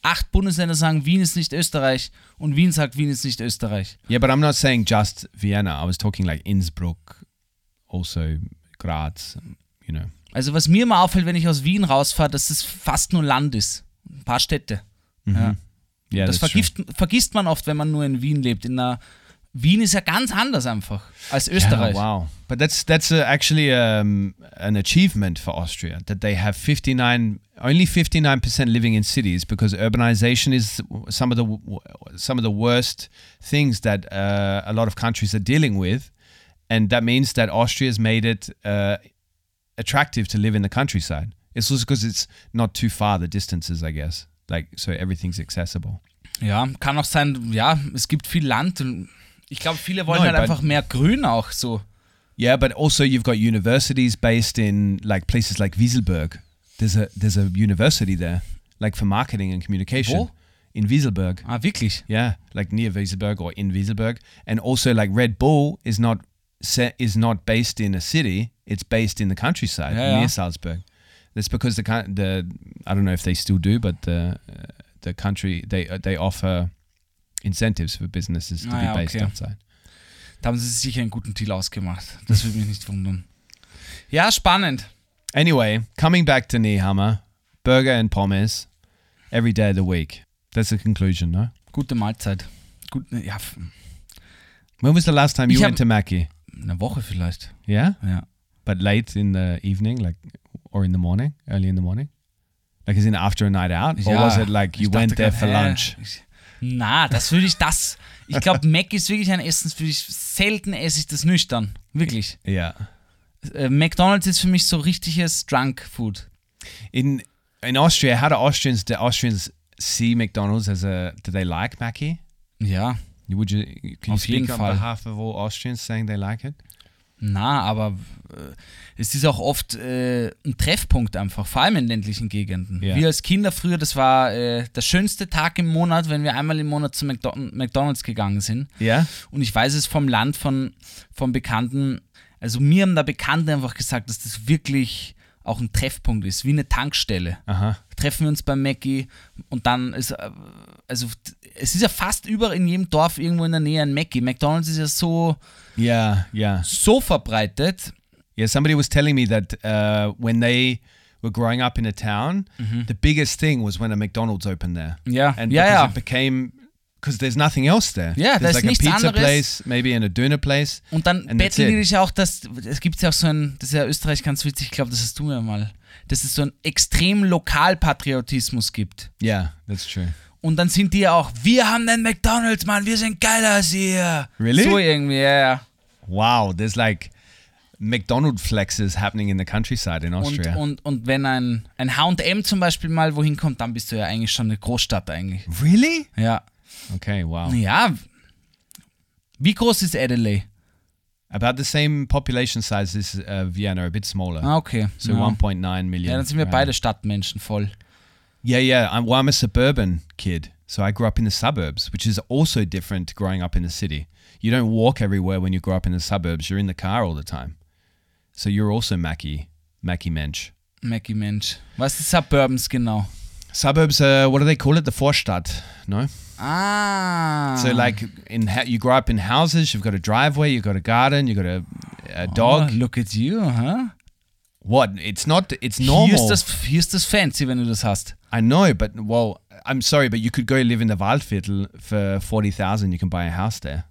A: acht Bundesländer sagen, Wien ist nicht Österreich und Wien sagt, Wien ist nicht Österreich.
B: Yeah, but I'm not saying just Vienna. I was talking like Innsbruck, also Graz, you know.
A: Also was mir immer auffällt, wenn ich aus Wien rausfahre, dass es fast nur Land ist. Ein paar Städte. Ja.
B: Yeah,
A: Das vergisst, vergisst man oft, wenn man nur in Wien lebt. In einer, Wien ist ja ganz anders einfach als
B: Yeah,
A: Österreich.
B: wow. But that's that's uh, actually um, an achievement for Austria that they have 59 only 59% living in cities because urbanization is some of the some of the worst things that uh, a lot of countries are dealing with and that means that Austria's made it uh, attractive to live in the countryside. It's also because it's not too far the distances, I guess. Like so everything's accessible.
A: Ja, kann auch sein, ja, es gibt viel Land und ich glaube, viele wollen
B: No,
A: halt einfach mehr Grün auch so.
B: Yeah, but also you've got universities based in like places like Wieselberg. There's a there's a university there, like for marketing and communication.
A: Wo?
B: In Wieselberg.
A: Ah, wirklich?
B: Yeah, like near Wieselberg or in Wieselberg. And also like Red Bull is not set is not based in a city, it's based in the countryside
A: Yeah,
B: near
A: yeah.
B: Salzburg. That's because the the I don't know if they still do, but the the country they they offer incentives for businesses to
A: Ah,
B: be
A: ja,
B: based
A: okay.
B: outside.
A: Da haben sie sich sicher einen guten Deal ausgemacht. Das würde mich nicht wundern. Ja, spannend.
B: Anyway, coming back to Nehammer, burger and pommes every day of the week. That's the conclusion, no?
A: Gute Mahlzeit. Gut, ja, f-
B: When was the last time you
A: Ich
B: went to Mackie?
A: eine Woche vielleicht.
B: Yeah?
A: Ja.
B: But late in the evening, like, or in the morning, early in the morning? Like, as in after a night out? Or
A: ja,
B: was it like you went there
A: grad,
B: for lunch?
A: Ich, na, das würde ich das. Ich glaube, Mac ist wirklich ein Essens, würde ich selten esse ich das nüchtern. Wirklich.
B: Yeah.
A: Äh, McDonalds ist für mich so richtiges Drunk Food.
B: In in Austria, how do Austrians do Austrians see McDonald's as a do they like Mackie?
A: Ja.
B: Would you can you
A: Auf
B: speak on behalf of all Austrians saying they like it?
A: Na, aber äh, es ist auch oft äh, ein Treffpunkt einfach, vor allem in ländlichen Gegenden.
B: Ja.
A: Wir als Kinder früher, das war äh, der schönste Tag im Monat, wenn wir einmal im Monat zu McDo McDonalds gegangen sind.
B: Yeah.
A: Und ich weiß es vom Land, von, vom Bekannten, also mir haben da Bekannte einfach gesagt, dass das wirklich auch ein Treffpunkt ist, wie eine Tankstelle.
B: Uh-huh.
A: Treffen wir uns beim Mackie und dann ist, äh, also es ist ja fast überall in jedem Dorf irgendwo in der Nähe ein Mackie. McDonalds ist ja so,
B: Yeah, yeah.
A: so verbreitet.
B: Yeah, somebody was telling me that uh, when they were growing up in a town, the biggest thing was when a McDonald's opened there.
A: Ja,
B: and
A: ja,
B: because
A: ja.
B: it became because there's nothing else there.
A: Ja, da
B: there's
A: ist
B: like a pizza
A: anderes.
B: place, maybe and a döner place.
A: Und dann
B: And
A: betteln die dich auch, dass es gibt ja auch so ein, das ist ja Österreich ganz witzig, ich glaube, das hast du mir mal, dass es so einen extrem Lokalpatriotismus gibt.
B: Yeah, that's true.
A: Und dann sind die ja auch, wir haben den McDonalds, Mann, wir sind geiler als ihr.
B: Really?
A: So irgendwie, ja, ja.
B: Wow, there's like McDonald flexes happening in the countryside in
A: Und,
B: Austria.
A: und, und wenn ein, ein H&M zum Beispiel mal wohin kommt, dann bist du ja eigentlich schon eine Großstadt eigentlich.
B: really?
A: Ja.
B: Okay, wow.
A: Wie groß ist Adelaide?
B: About the same population size as uh, Vienna, a bit smaller.
A: Ah, okay.
B: So
A: ja.
B: 1.9 million.
A: ja, dann sind wir
B: around.
A: beide Stadtmenschen voll.
B: Yeah, yeah. I'm, well, I'm a suburban kid. So I grew up in the suburbs, which is also different growing up in the city. You don't walk everywhere when you grow up in the suburbs. You're in the car all the time. So you're also Mackie, Mackie Mensch.
A: Mackie Mensch. Was ist Suburbans genau?
B: Suburbs, uh, what do they call it? The Vorstadt, no?
A: Ah.
B: So like in ha- you grow up in houses, you've got a driveway, you've got a garden, you've got a, a dog.
A: Oh, look at you, huh?
B: What? It's not. It's normal.
A: Hier ist, das, hier ist das fancy, wenn du das hast.
B: I know, but well, I'm sorry, but you could go live in the Waldviertel for forty thousand. You can buy a house there.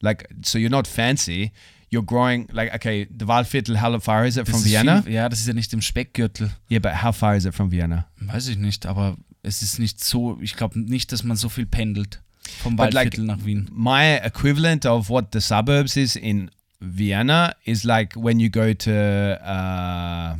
B: Like, so you're not fancy. You're growing like okay. The Waldviertel. How far is it
A: Das
B: from Vienna?
A: Viel, ja, das ist ja nicht im Speckgürtel.
B: Yeah, but how far is it from Vienna?
A: Weiß ich nicht, aber es ist nicht so, ich glaube nicht, dass man so viel pendelt vom
B: But like-
A: Waldviertel nach Wien.
B: My equivalent of what the suburbs is in Vienna is like when you go to uh,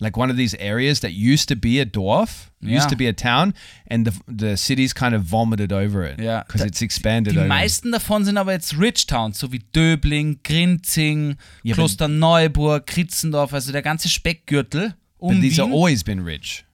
B: like one of these areas that used to be a Dorf,
A: Yeah.
B: used to be a town, and the the city's kind of vomited over it because
A: Da-
B: it's expanded.
A: Die meisten davon sind aber jetzt Rich Towns, so wie Döbling, Grinzing,
B: aber-
A: Klosterneuburg, Kritzendorf, also der ganze Speckgürtel um
B: But these
A: Wien.
B: have always been rich.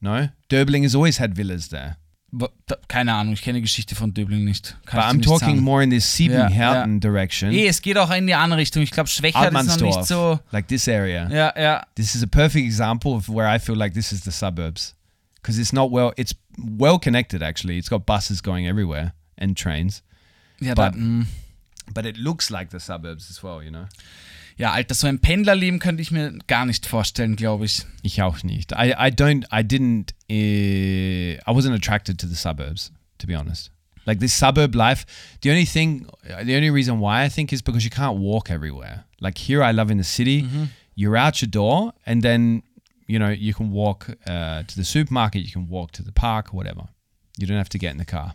B: No, Derbling has always had villas there.
A: Da- Keine Ahnung, ich kenne die Geschichte von Döbling nicht. Kann
B: But I'm
A: nicht
B: talking
A: sagen.
B: more in this Siebenhärten
A: Ja,
B: direction.
A: Eh, es geht auch in die andere Richtung. Ich glaube, Schwächert ist noch nicht so.
B: like this area.
A: Ja, ja.
B: This is a perfect example of where I feel like this is the suburbs because it's not well. It's well connected actually. It's got buses going everywhere and trains,
A: Ja, da,
B: But-
A: mm.
B: but it looks like the suburbs as well. You know.
A: Ja, Alter, so ein Pendlerleben könnte ich mir gar nicht vorstellen, glaube ich.
B: Ich auch nicht. I, I don't, I didn't, uh, I wasn't attracted to the suburbs, to be honest. Like this suburb life, the only thing, the only reason why I think is because you can't walk everywhere. Like here, I love in the city, you're out your door and then, you know, you can walk uh, to the supermarket, you can walk to the park, whatever. You don't have to get in the car.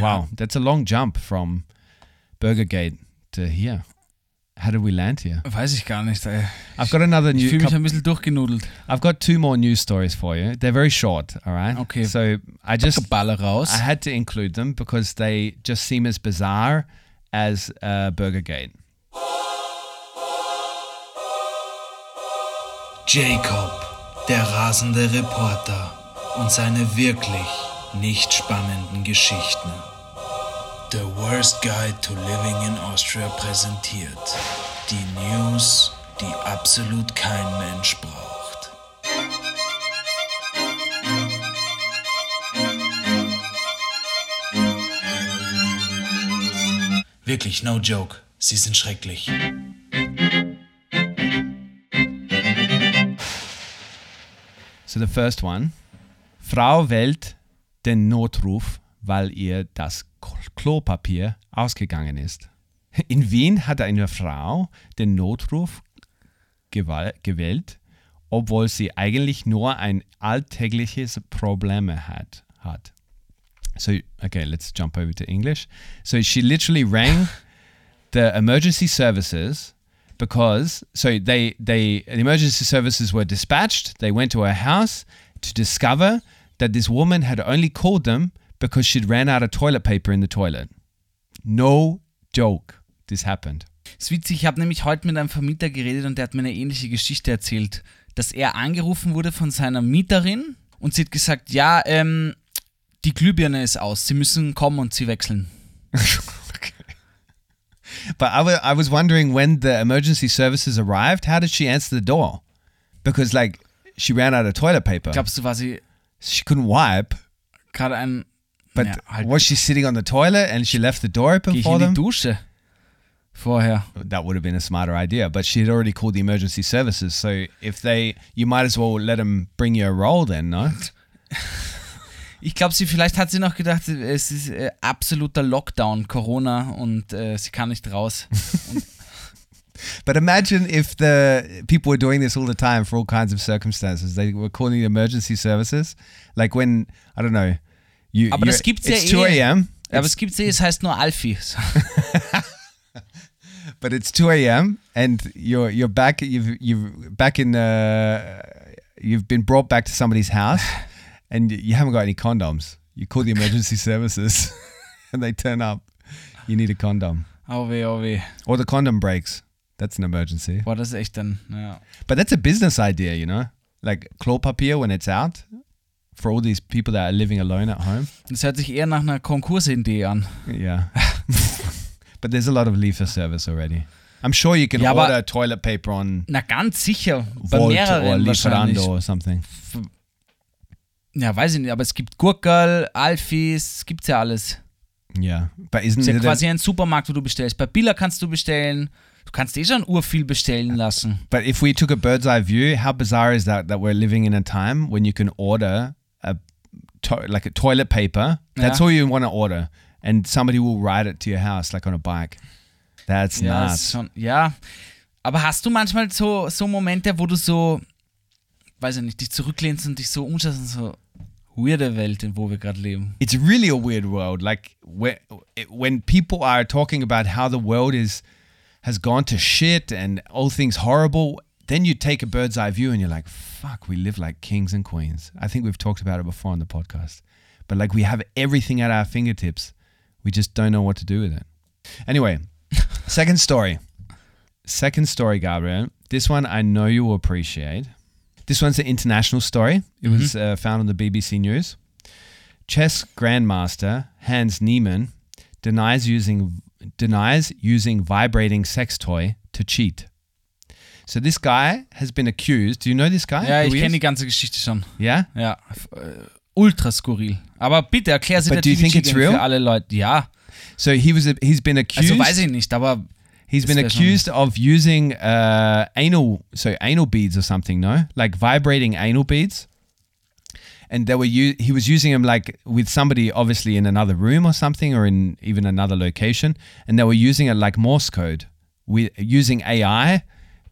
B: Wow, that's a long jump from Burgergate to here. How did we land here?
A: Weiß ich gar nicht, ey.
B: I've got another
A: Ich
B: new.
A: fühle mich ein bisschen durchgenudelt.
B: I've got two more news stories for you. They're very short, all right?
A: Okay.
B: So I just
A: Balle raus.
B: I had to include them because they just seem as bizarre as uh, Burgergate.
D: Jacob, der rasende Reporter und seine wirklich nicht spannenden Geschichten. The Worst Guide to Living in Austria präsentiert die News, die absolut kein Mensch braucht. Wirklich, no joke. Sie sind schrecklich.
B: So the first one. Frau wählt den Notruf, weil ihr das Klopapier ausgegangen ist. In Wien hat eine Frau den Notruf gewählt, obwohl sie eigentlich nur ein alltägliches Problem hat. hat. So, okay, let's jump over to English. So she literally rang the emergency services because so they they the emergency services were dispatched. They went to her house to discover that this woman had only called them because she'd ran out of toilet paper in the toilet. No joke. This happened.
A: ist witzig, ich habe nämlich heute mit einem Vermieter geredet und der hat mir eine ähnliche Geschichte erzählt, dass er angerufen wurde von seiner Mieterin und sie hat gesagt, ja, ähm, die Glühbirne ist aus, sie müssen kommen und sie wechseln. (laughs)
B: But I I was wondering when the emergency services arrived, how did she answer the door? Because like she ran out of toilet paper.
A: Glaubst du, war sie
B: She couldn't wipe.
A: gerade ein,
B: But
A: ja, halt,
B: was she sitting on the toilet and she left the door open
A: geh
B: for them?
A: Dusche vorher.
B: that would have been a smarter idea. But she had already called the emergency services, so if they, you might as well let them bring you a roll then, no? (laughs)
A: Ich glaube, sie vielleicht hat sie noch gedacht, es ist äh, absoluter Lockdown, Corona und äh, sie kann nicht raus. (laughs)
B: But imagine if the people were doing this all the time for all kinds of circumstances. They were calling the emergency services, like when I don't know, you.
A: Aber das gibt's ja
B: It's two
A: eh.
B: a.m.
A: Aber es gibt sie, es heißt nur Alfie. (laughs)
B: but it's 2 a.m. and you're you're back you've you've back in uh you've been brought back to somebody's house (sighs) and you haven't got any condoms. You call the emergency services (laughs) and they turn up. You need a condom.
A: Oh weh, oh weh.
B: Or the condom breaks. That's an emergency.
A: Boah, das ist echt dann, ja.
B: But that's a business idea, you know? Like Klopapier when it's out for all these people that are living alone at home.
A: Das hört sich eher nach einer Konkursidee an.
B: Yeah. (laughs) but there's a lot of leaf service already. I'm sure you can
A: Ja,
B: order toilet paper on
A: Na, ganz sicher. Bei
B: Volt or
A: mehreren wahrscheinlich.
B: Lieferando or something.
A: Ja, weiß ich nicht, aber es gibt Gurkel, Alfis, es gibt's ja alles.
B: Isn't
A: Es ist ja quasi ein Supermarkt, wo du bestellst. Bei Billa kannst du bestellen. Du kannst eh schon urviel bestellen lassen.
B: but if we took a bird's eye view, how bizarre is that that we're living in a time when you can order a to- like a toilet paper. That's
A: Yeah.
B: all you want to order, and somebody will ride it to your house like on a bike. That's
A: Ja,
B: nuts.
A: ist schon, ja. Aber hast du manchmal so, so Momente, wo du so, weiß ich nicht, dich zurücklehnst und dich so umschaust und so, weirde Welt, in wo wir gerade leben.
B: it's really a weird world. Like whe- when people are talking about how the world is has gone to shit and all things horrible, then you take a bird's eye view and you're like, "Fuck, we live like kings and queens." I think we've talked about it before on the podcast, but like we have everything at our fingertips, we just don't know what to do with it. Anyway, (laughs) second story. Second story, Gabriel. This one I know you will appreciate. This one's an international story. It was uh, found on the BBC News. Chess grandmaster Hans Niemann denies using denies using vibrating sex toy to cheat. So this guy has been accused. Do you know this guy?
A: Ja,
B: Who
A: ich kenne die ganze Geschichte schon.
B: Yeah.
A: Ja, äh, ultra skurril. Aber bitte erklär sie
B: But
A: der
B: do you think it's real?
A: für alle Leute. Ja,
B: So he was. He's been accused.
A: also weiß ich nicht, aber
B: He's been accused of using uh, anal, so anal beads or something, no, like vibrating anal beads. And they were u- he was using them like with somebody, obviously in another room or something, or in even another location, and they were using it like Morse code, with using AI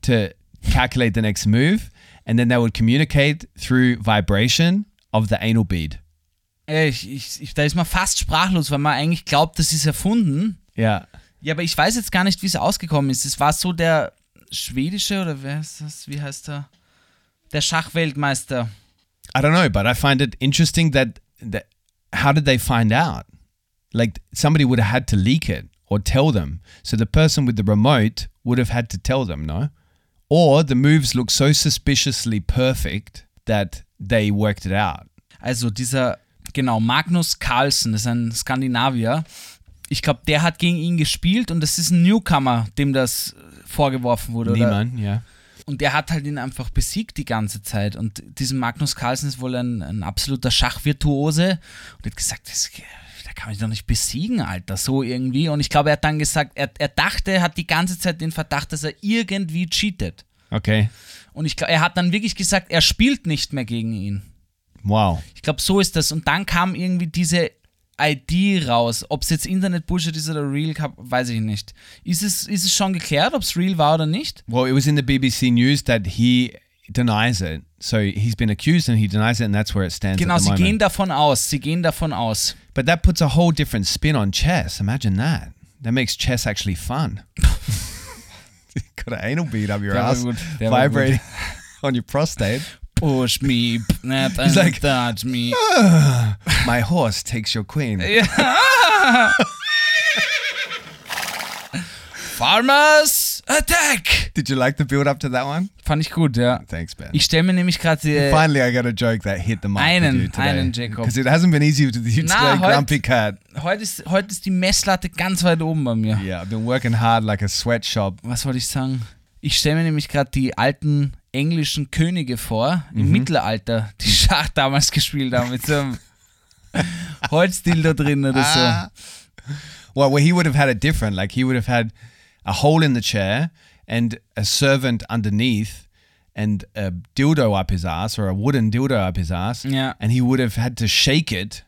B: to calculate the next move, and then they would communicate through vibration of the anal bead.
A: Äh, Ich, ich, ich, da ist man fast sprachlos, weil man eigentlich glaubt, das ist erfunden.
B: Yeah.
A: Ja, aber ich weiß jetzt gar nicht, wie es ausgekommen ist. Es war so der schwedische oder wer ist das? Wie heißt er? Der Schachweltmeister.
B: I don't know, but I find it interesting that, that how did they find out? Like somebody would have had to leak it or tell them. So the person with the remote would have had to tell them, no? Or the moves look so suspiciously perfect that they worked it out.
A: Also dieser, genau, Magnus Carlsen, das ist ein Skandinavier. Ich glaube, der hat gegen ihn gespielt und das ist ein Newcomer, dem das äh, vorgeworfen wurde. Oder?
B: Niemann, yeah.
A: Und der hat halt ihn einfach besiegt die ganze Zeit. Und dieser Magnus Carlsen ist wohl ein, ein absoluter Schachvirtuose. Und hat gesagt, das, da kann ich doch nicht besiegen, Alter, so irgendwie. Und ich glaube, er hat dann gesagt, er, er dachte, er hat die ganze Zeit den Verdacht, dass er irgendwie cheatet.
B: Okay.
A: Und ich glaube, er hat dann wirklich gesagt, er spielt nicht mehr gegen ihn.
B: Wow.
A: Ich glaube, so ist das. Und dann kam irgendwie diese ID raus. Ob es jetzt Internet-Bullshit ist oder real, weiß ich nicht. Ist es, ist es schon geklärt, ob es real war oder nicht?
B: Well, it was in the BBC News that he denies it. So he's been accused and he denies it, and that's where it stands.
A: Genau,
B: at the
A: sie
B: moment.
A: gehen davon aus. Sie gehen davon aus.
B: But that puts a whole different spin on chess. Imagine that. That makes chess actually fun. (laughs) Got an anal bead up your ass,
A: war
B: vibrating (laughs) on your prostate.
A: Push me, not (laughs)
B: He's like-
A: touch me. (sighs)
B: My horse takes your queen.
A: Farmers Attack!
B: Did you like the build up to that one?
A: Fand ich gut, ja.
B: Thanks, Ben.
A: Ich stelle mir nämlich gerade die.
B: Finally, I got a joke that hit the mark
A: Einen-
B: with you today.
A: einen, Jacob.
B: Because it hasn't been easy with you today, grumpy cat.
A: Heute ist, heute ist die Messlatte ganz weit oben bei mir.
B: Yeah, I've been working hard like a sweatshop.
A: Was wollte ich sagen? Ich stelle mir nämlich gerade die alten englischen Könige vor, im
B: Mhm.
A: Mittelalter, die (laughs) Schach damals gespielt haben, mit so einem (laughs) Holzdildo drin oder so.
B: Ah. Well, well, he would have had it different. Like he would have had a hole in the chair and a servant underneath and a dildo up his ass or a wooden dildo up his ass.
A: Yeah.
B: And he would have had to shake it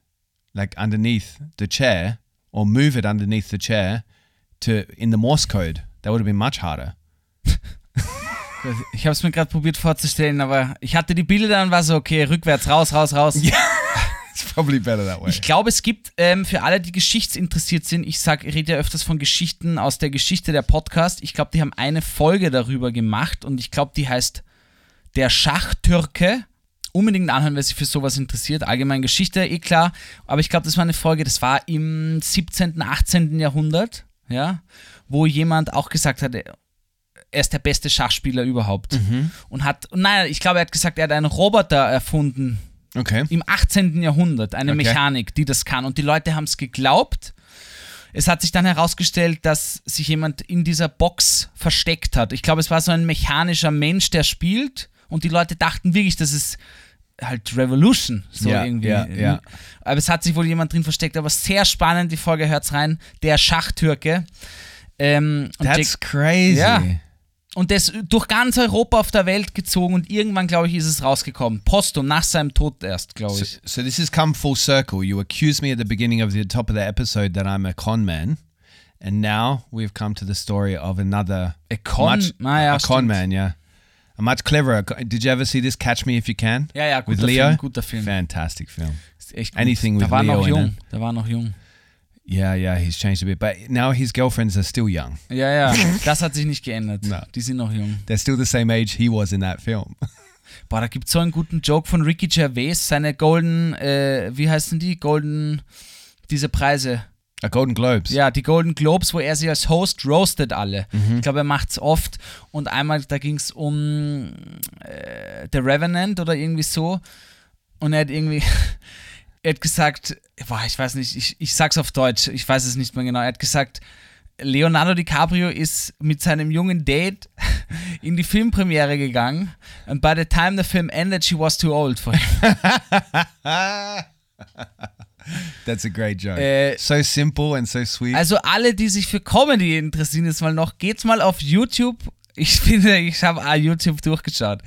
B: like underneath the chair or move it underneath the chair to in the Morse code. That would have been much harder. (laughs)
A: Ich habe es mir gerade probiert vorzustellen, aber ich hatte die Bilder dann war so, okay, rückwärts, raus, raus, raus. (laughs)
B: It's probably better that way.
A: Ich glaube, es gibt ähm, für alle, die geschichtsinteressiert sind, ich sag, ich rede ja öfters von Geschichten aus der Geschichte der Podcast. Ich glaube, die haben eine Folge darüber gemacht und ich glaube, die heißt Der Schachtürke. Unbedingt anhören, wer sich für sowas interessiert. Allgemein Geschichte, eh klar. Aber ich glaube, das war eine Folge, das war im 17., 18. Jahrhundert, ja, wo jemand auch gesagt hat, er er ist der beste Schachspieler überhaupt. Und hat, nein, ich glaube, er hat gesagt, er hat einen Roboter erfunden,
B: Okay.
A: im 18. Jahrhundert eine
B: Okay.
A: Mechanik, die das kann. Und die Leute haben es geglaubt. Es hat sich dann herausgestellt, dass sich jemand in dieser Box versteckt hat. Ich glaube, es war so ein mechanischer Mensch, der spielt. Und die Leute dachten wirklich, das ist halt Revolution. So
B: Ja,
A: irgendwie.
B: ja, ja.
A: Aber es hat sich wohl jemand drin versteckt. Aber sehr spannend, die Folge hört's rein. Der Schachtürke. Ähm,
B: That's
A: Jack-
B: crazy.
A: Ja. Und ist durch ganz Europa auf der Welt gezogen und irgendwann, glaube ich, ist es rausgekommen. Postum, nach seinem Tod erst, glaube
B: So,
A: ich.
B: so this has come full circle. You accused me at the beginning of the top of the episode that I'm a con man, and now we've come to the story of another
A: A con-
B: much,
A: Ah, ja,
B: a con man, yeah, a much cleverer. Did you ever see this? Catch Me If You Can.
A: Ja, ja,
B: with
A: guter
B: Leo.
A: Film, guter Film.
B: Fantastic film.
A: Ist echt gut.
B: Anything
A: da
B: with
A: war
B: Leo
A: noch jung. Da war noch jung.
B: Yeah, yeah, he's changed a bit, but now his girlfriends are still young.
A: Ja, ja, (laughs) das hat sich nicht geändert.
B: Na.
A: Die sind noch jung.
B: They're still the same age he was in that film. (laughs)
A: Boah, da gibt es so einen guten Joke von Ricky Gervais, seine Golden, äh, wie heißen die? Golden, diese Preise.
B: a Golden Globes.
A: Ja, die Golden Globes, wo er sie als Host roastet alle.
B: Mhm.
A: Ich glaube, er macht es oft. Und einmal, da ging es um äh, The Revenant oder irgendwie so. Und er hat irgendwie, (laughs) er hat gesagt, boah, ich weiß nicht, ich, ich sag's auf Deutsch, ich weiß es nicht mehr genau. Er hat gesagt, Leonardo DiCaprio ist mit seinem jungen Date (laughs) in die Filmpremiere gegangen. And by the time the film ended, she was too old for him. (laughs)
B: That's a great joke.
A: Äh,
B: so simple and so sweet.
A: Also alle, die sich für Comedy interessieren, jetzt mal noch, geht's mal auf YouTube. Ich (laughs) finde, ich habe ah, YouTube durchgeschaut.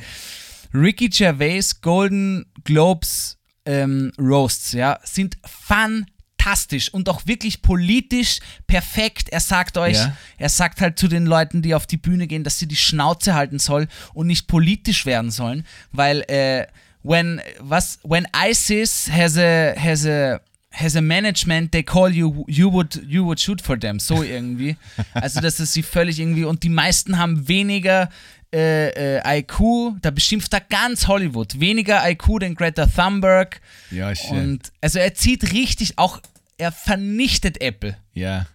A: Ricky Gervais Golden Globes ähm, Roasts, ja, sind fantastisch und auch wirklich politisch perfekt. Er sagt euch,
B: Ja.
A: er sagt halt zu den Leuten, die auf die Bühne gehen, dass sie die Schnauze halten sollen und nicht politisch werden sollen, weil äh, when was when ISIS has a has a has a management they call you you would you would shoot for them so irgendwie (laughs) also das ist sie völlig irgendwie und die meisten haben weniger äh, äh, IQ da beschimpft er ganz Hollywood weniger IQ denn Greta Thunberg
B: yeah, shit.
A: und also er zieht richtig auch er vernichtet Apple
B: yeah.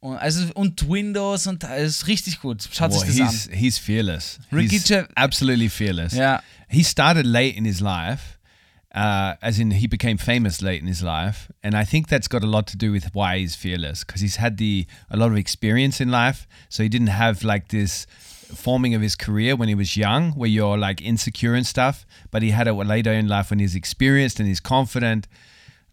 A: und, also und Windows und es ist richtig gut schaut
B: Well,
A: sich das
B: he's
A: an
B: he's fearless.
A: Ricky
B: he's
A: Ger-
B: absolutely fearless.
A: Yeah.
B: He started late in his life, uh, as in he became famous late in his life, and I think that's got a lot to do with why he's fearless because he's had the a lot of experience in life, so he didn't have like this forming of his career when he was young where you're like insecure and stuff but he had it later in life when he's experienced and he's confident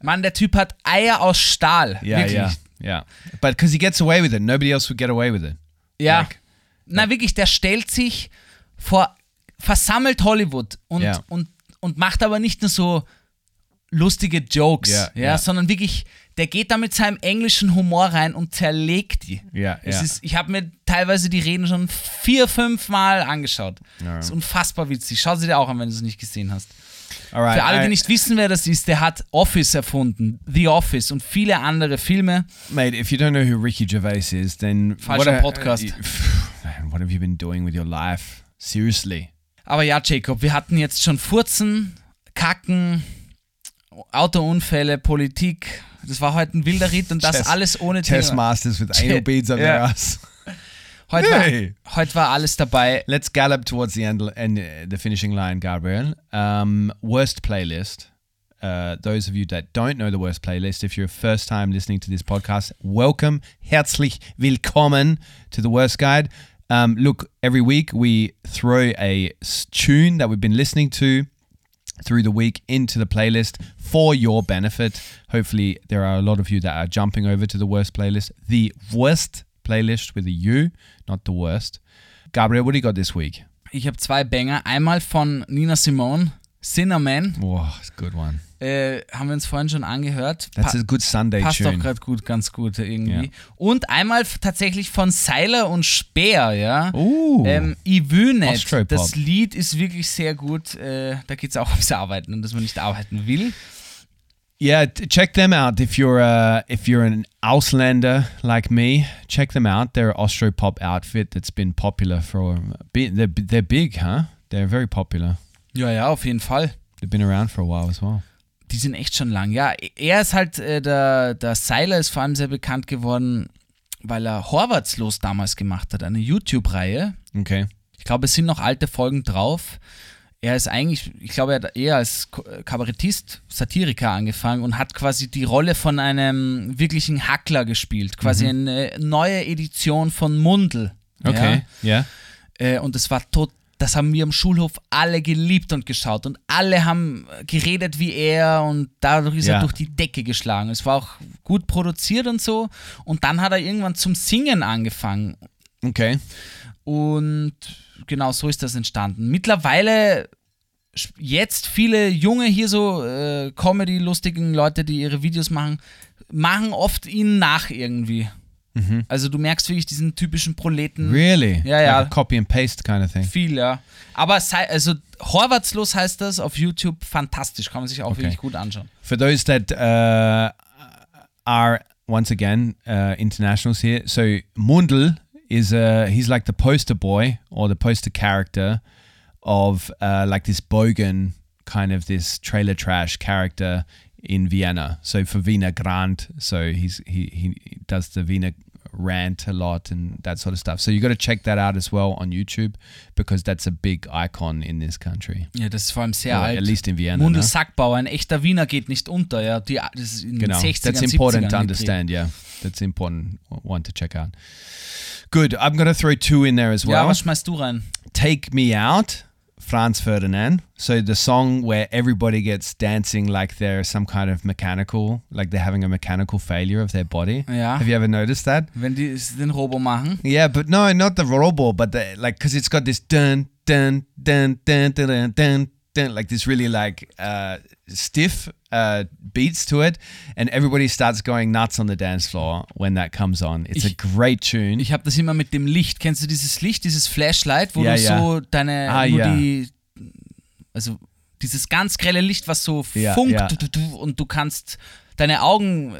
A: Mann der Typ hat Eier aus Stahl
B: yeah
A: wirklich
B: yeah yeah but because he gets away with it nobody else would get away with it
A: Ja.
B: Like-
A: Na wirklich, der stellt sich vor, versammelt Hollywood und,
B: Ja.
A: und, und macht aber nicht nur so lustige Jokes,
B: ja,
A: ja. sondern wirklich, der geht da mit seinem englischen Humor rein und zerlegt die.
B: Ja,
A: es
B: ja.
A: Ist, ich habe mir teilweise die Reden schon vier, fünf Mal angeschaut.
B: Ja.
A: Das ist unfassbar witzig. Schau sie dir auch an, wenn du es nicht gesehen hast.
B: all right
A: Für alle, die
B: I-
A: nicht wissen, wer das ist, der hat Office erfunden, The Office und viele andere Filme.
B: Mate, if you don't know who Ricky Gervais is, then
A: Falscher
B: what a-
A: Podcast. (laughs)
B: man, what have you been doing with your life? Seriously.
A: Aber ja, Jacob, wir hatten jetzt schon Furzen, Kacken, Autounfälle, Politik. Das war heute ein wilder Ritt und das
B: Chess-
A: alles ohne
B: Chess
A: Thema.
B: masters with anal beads up
A: Yeah.
B: their ass.
A: Heute,
B: Hey.
A: war, heute war alles dabei.
B: Let's gallop towards the end, end the finishing line, Gabriel. Um, worst playlist. Uh, those of you that don't know the worst playlist, if you're first time listening to this podcast, welcome, herzlich willkommen to the worst guide. Um, look, every week we throw a tune that we've been listening to through the week into the playlist for your benefit. Hopefully, there are a lot of you that are jumping over to the worst playlist. The worst playlist with a U, not the worst. Gabriel, what do you got this week?
A: Ich habe zwei Banger. Einmal von Nina Simone, Cinnamon.
B: Whoa, it's a good one.
A: Äh, haben wir uns vorhin schon angehört.
B: That's
A: Pa-
B: a good Sunday
A: Passt doch
B: tune.
A: gerade gut, ganz gut irgendwie.
B: Ja.
A: Und einmal tatsächlich von Seiler und Speer, ja.
B: Ooh.
A: Ähm, Ivynet.
B: Austropop.
A: Das Lied ist wirklich sehr gut. Äh, da geht es auch (laughs) ums Arbeiten und dass man nicht arbeiten will.
B: Yeah, check them out if you're uh, if you're an Ausländer like me. Check them out. They're an Austropop outfit that's been popular for a bit. They're, they're big, huh? They're very popular.
A: Ja, ja, auf jeden Fall.
B: They've been around for a while as well.
A: Die sind echt schon lang. Ja, er ist halt, äh, der, der Seiler ist vor allem sehr bekannt geworden, weil er Horvatslos damals gemacht hat, eine YouTube-Reihe.
B: Okay.
A: Ich glaube, es sind noch alte Folgen drauf. Er ist eigentlich, ich glaube, er hat eher als Kabarettist, Satiriker angefangen und hat quasi die Rolle von einem wirklichen Hackler gespielt. Quasi eine neue Edition von Mundel.
B: Okay. Yeah.
A: Ja. Äh, und das war tot. Das haben wir am Schulhof alle geliebt und geschaut und alle haben geredet wie er und dadurch ist
B: Ja.
A: er durch die Decke geschlagen. Es war auch gut produziert und so. Und dann hat er irgendwann zum Singen angefangen
B: Okay.
A: und genau so ist das entstanden. Mittlerweile jetzt viele junge hier so äh, Comedy-lustigen Leute, die ihre Videos machen, machen oft ihnen nach irgendwie. Also du merkst wirklich diesen typischen Proleten.
B: Really?
A: Ja, ja.
B: a copy and paste kind of thing.
A: Viel, ja. Aber also Horvatslos heißt das auf YouTube fantastisch, kann man sich auch
B: Okay.
A: wirklich gut anschauen.
B: For those that uh, are once again uh, internationals here, so Mundel is uh, he's like the poster boy or the poster character of uh, like this bogan kind of this trailer trash character in Vienna. So for Wiener Grant, so he's he he does the Wiener rant a lot and that sort of stuff. So you got to check that out as well on YouTube because that's a big icon in this country.
A: Ja, das ist vor allem sehr
B: Or
A: alt.
B: at least in Vienna.
A: Mundel
B: no?
A: Sackbauer, ein echter Wiener geht nicht unter, ja. Die, das ist in
B: Genau.
A: 60ern,
B: That's important
A: 70ern
B: to understand. Yeah, that's important one to check out. Good. I'm going to throw two in there as
A: Ja,
B: well.
A: was schmeißt du rein?
B: Take Me Out Franz Ferdinand. So the song where everybody gets dancing like they're some kind of mechanical, like they're having a mechanical failure of their body.
A: Yeah.
B: Have you ever noticed that?
A: Wenn die den Robo machen.
B: Yeah, but no, not the robo, but the like because it's got this dun dun dun dun dun dun dun, dun like this really like uh, stiff uh, beats to it, and everybody starts going nuts on the dance floor when that comes on. It's a
A: Ich-
B: great tune.
A: Ich habe das immer mit dem Licht. Kennst du dieses Licht, dieses Flashlight, wo
B: Ja,
A: du
B: ja.
A: so deine,
B: Ah,
A: nur
B: ja.
A: die, also dieses ganz grelle Licht, was so
B: Ja,
A: funkt
B: ja.
A: und du kannst, deine Augen äh,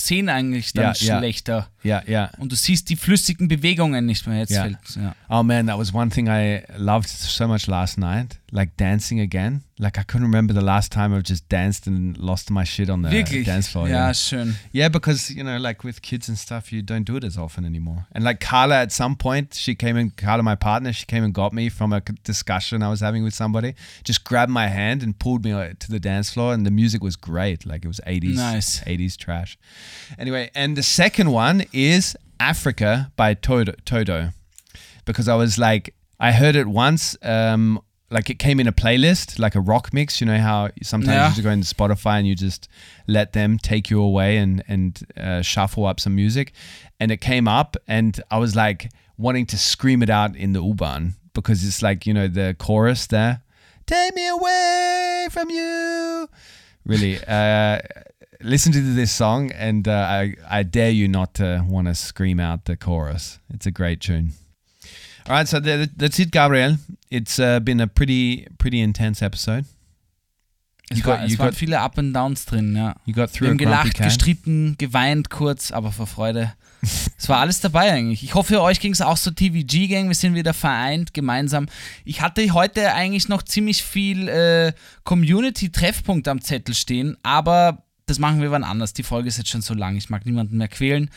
A: sehen eigentlich dann
B: Ja, ja.
A: schlechter
B: yeah, yeah.
A: und du siehst die flüssigen Bewegungen nicht mehr. Jetzt
B: Ja.
A: fällt ja.
B: Oh man, that was one thing I loved so much last night. Like dancing again. Like I couldn't remember the last time I've just danced and lost my shit on the
A: Wirklich?
B: dance floor. yeah.
A: schön.
B: Yeah, because you know, like with kids and stuff, you don't do it as often anymore. And like Carla, at some point, she came and Carla, my partner, she came and got me from a discussion I was having with somebody. Just grabbed my hand and pulled me uh, to the dance floor, and the music was great. Like it was eighties,
A: Nice.
B: eighties trash. Anyway, and the second one is Africa by Toto, Toto, because I was like, I heard it once. Um, like it came in a playlist, like a rock mix. You know how sometimes
A: Yeah.
B: you just go into Spotify and you just let them take you away and and uh, shuffle up some music, and it came up, and I was like wanting to scream it out in the U-Bahn because it's like you know the chorus there, take me away from you. Really, uh, listen to this song, and uh, I I dare you not to want to scream out the chorus. It's a great tune. All right, so th- that's it, Gabriel. It's uh, been a pretty pretty intense episode.
A: Es,
B: You
A: war,
B: got-
A: es
B: you
A: waren
B: got-
A: viele Up and Downs drin, ja.
B: You got
A: Wir
B: through a
A: haben gelacht, gestritten, geweint kurz, aber vor Freude. (laughs) Es war alles dabei eigentlich. Ich hoffe, euch ging es auch so TVG-Gang. Wir sind wieder vereint, gemeinsam. Ich hatte heute eigentlich noch ziemlich viel äh, Community-Treffpunkt am Zettel stehen, aber das machen wir wann anders. Die Folge ist jetzt schon so lang. Ich mag niemanden mehr quälen.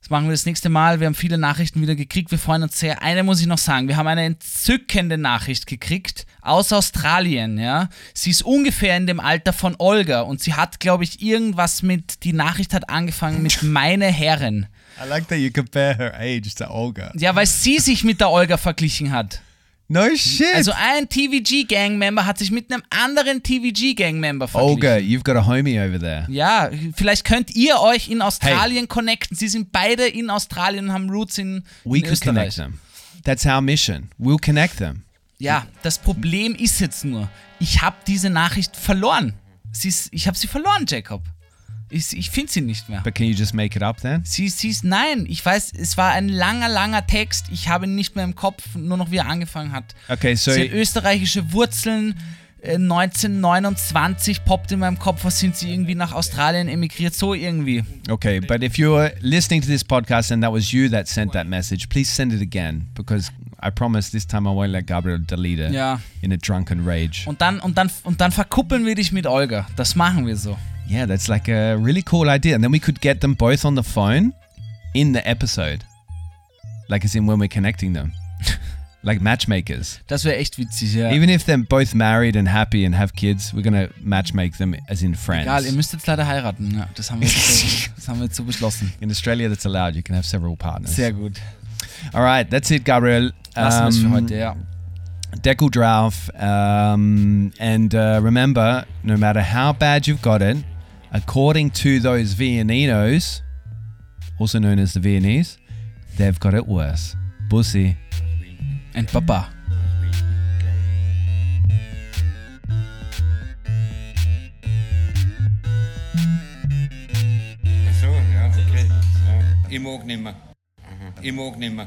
A: Das machen wir das nächste Mal. Wir haben viele Nachrichten wieder gekriegt. Wir freuen uns sehr. Eine muss ich noch sagen. Wir haben eine entzückende Nachricht gekriegt aus Australien. Ja, sie ist ungefähr in dem Alter von Olga und sie hat, glaube ich, irgendwas mit. Die Nachricht hat angefangen mit meine Herren.
B: I like that you compare her age to Olga.
A: Ja, weil sie sich mit der Olga verglichen hat.
B: No shit.
A: Also ein TVG-Gang-Member hat sich mit einem anderen TVG-Gang-Member verglichen.
B: Olga, you've got a homie over there.
A: Ja, vielleicht könnt ihr euch in Australien connecten. Sie sind beide in Australien und haben Roots in,
B: We
A: in
B: could connect
A: Österreich.
B: them. That's our mission. We'll connect them.
A: Ja, das Problem ist jetzt nur, ich habe diese Nachricht verloren. Sie ist, ich habe sie verloren, Jacob. Ich, ich finde sie nicht mehr.
B: But can you just make it up then?
A: Sie, sie ist, nein, ich weiß, es war ein langer, langer Text. Ich habe ihn nicht mehr im Kopf, nur noch wie er angefangen hat.
B: Okay, so
A: sie hat österreichische Wurzeln. Äh, 1929 poppt in meinem Kopf, was sind sie irgendwie nach Australien emigriert, so irgendwie.
B: okay, but if you're listening to this podcast and that was you that sent that message, please send it again because I promise this time I won't let Gabriel delete it
A: Ja.
B: in a drunken rage.
A: Und dann, und, dann, und dann verkuppeln wir dich mit Olga. Das machen wir so.
B: Yeah, that's like a really cool idea. And then we could get them both on the phone in the episode. Like as in when we're connecting them. (laughs) like matchmakers.
A: Das wäre echt witzig, ja.
B: Even if they're both married and happy and have kids, we're gonna matchmake them as in friends.
A: Egal, ihr müsst jetzt leider heiraten. Ja, das, haben wir so, (laughs) das haben wir jetzt so beschlossen.
B: in Australia, that's allowed. You can have several partners.
A: Sehr gut.
B: All right, that's it, Gabriel.
A: Lassen wir es für
B: Um,
A: heute, ja.
B: Deckel drauf. Um, and uh, remember, no matter how bad you've got it, according to those Viennese, also known as the Viennese, they've got it worse. Bussy.
A: and Papa.
F: Så, ja, okay. Ja. I mag nimmer. I mag nimmer.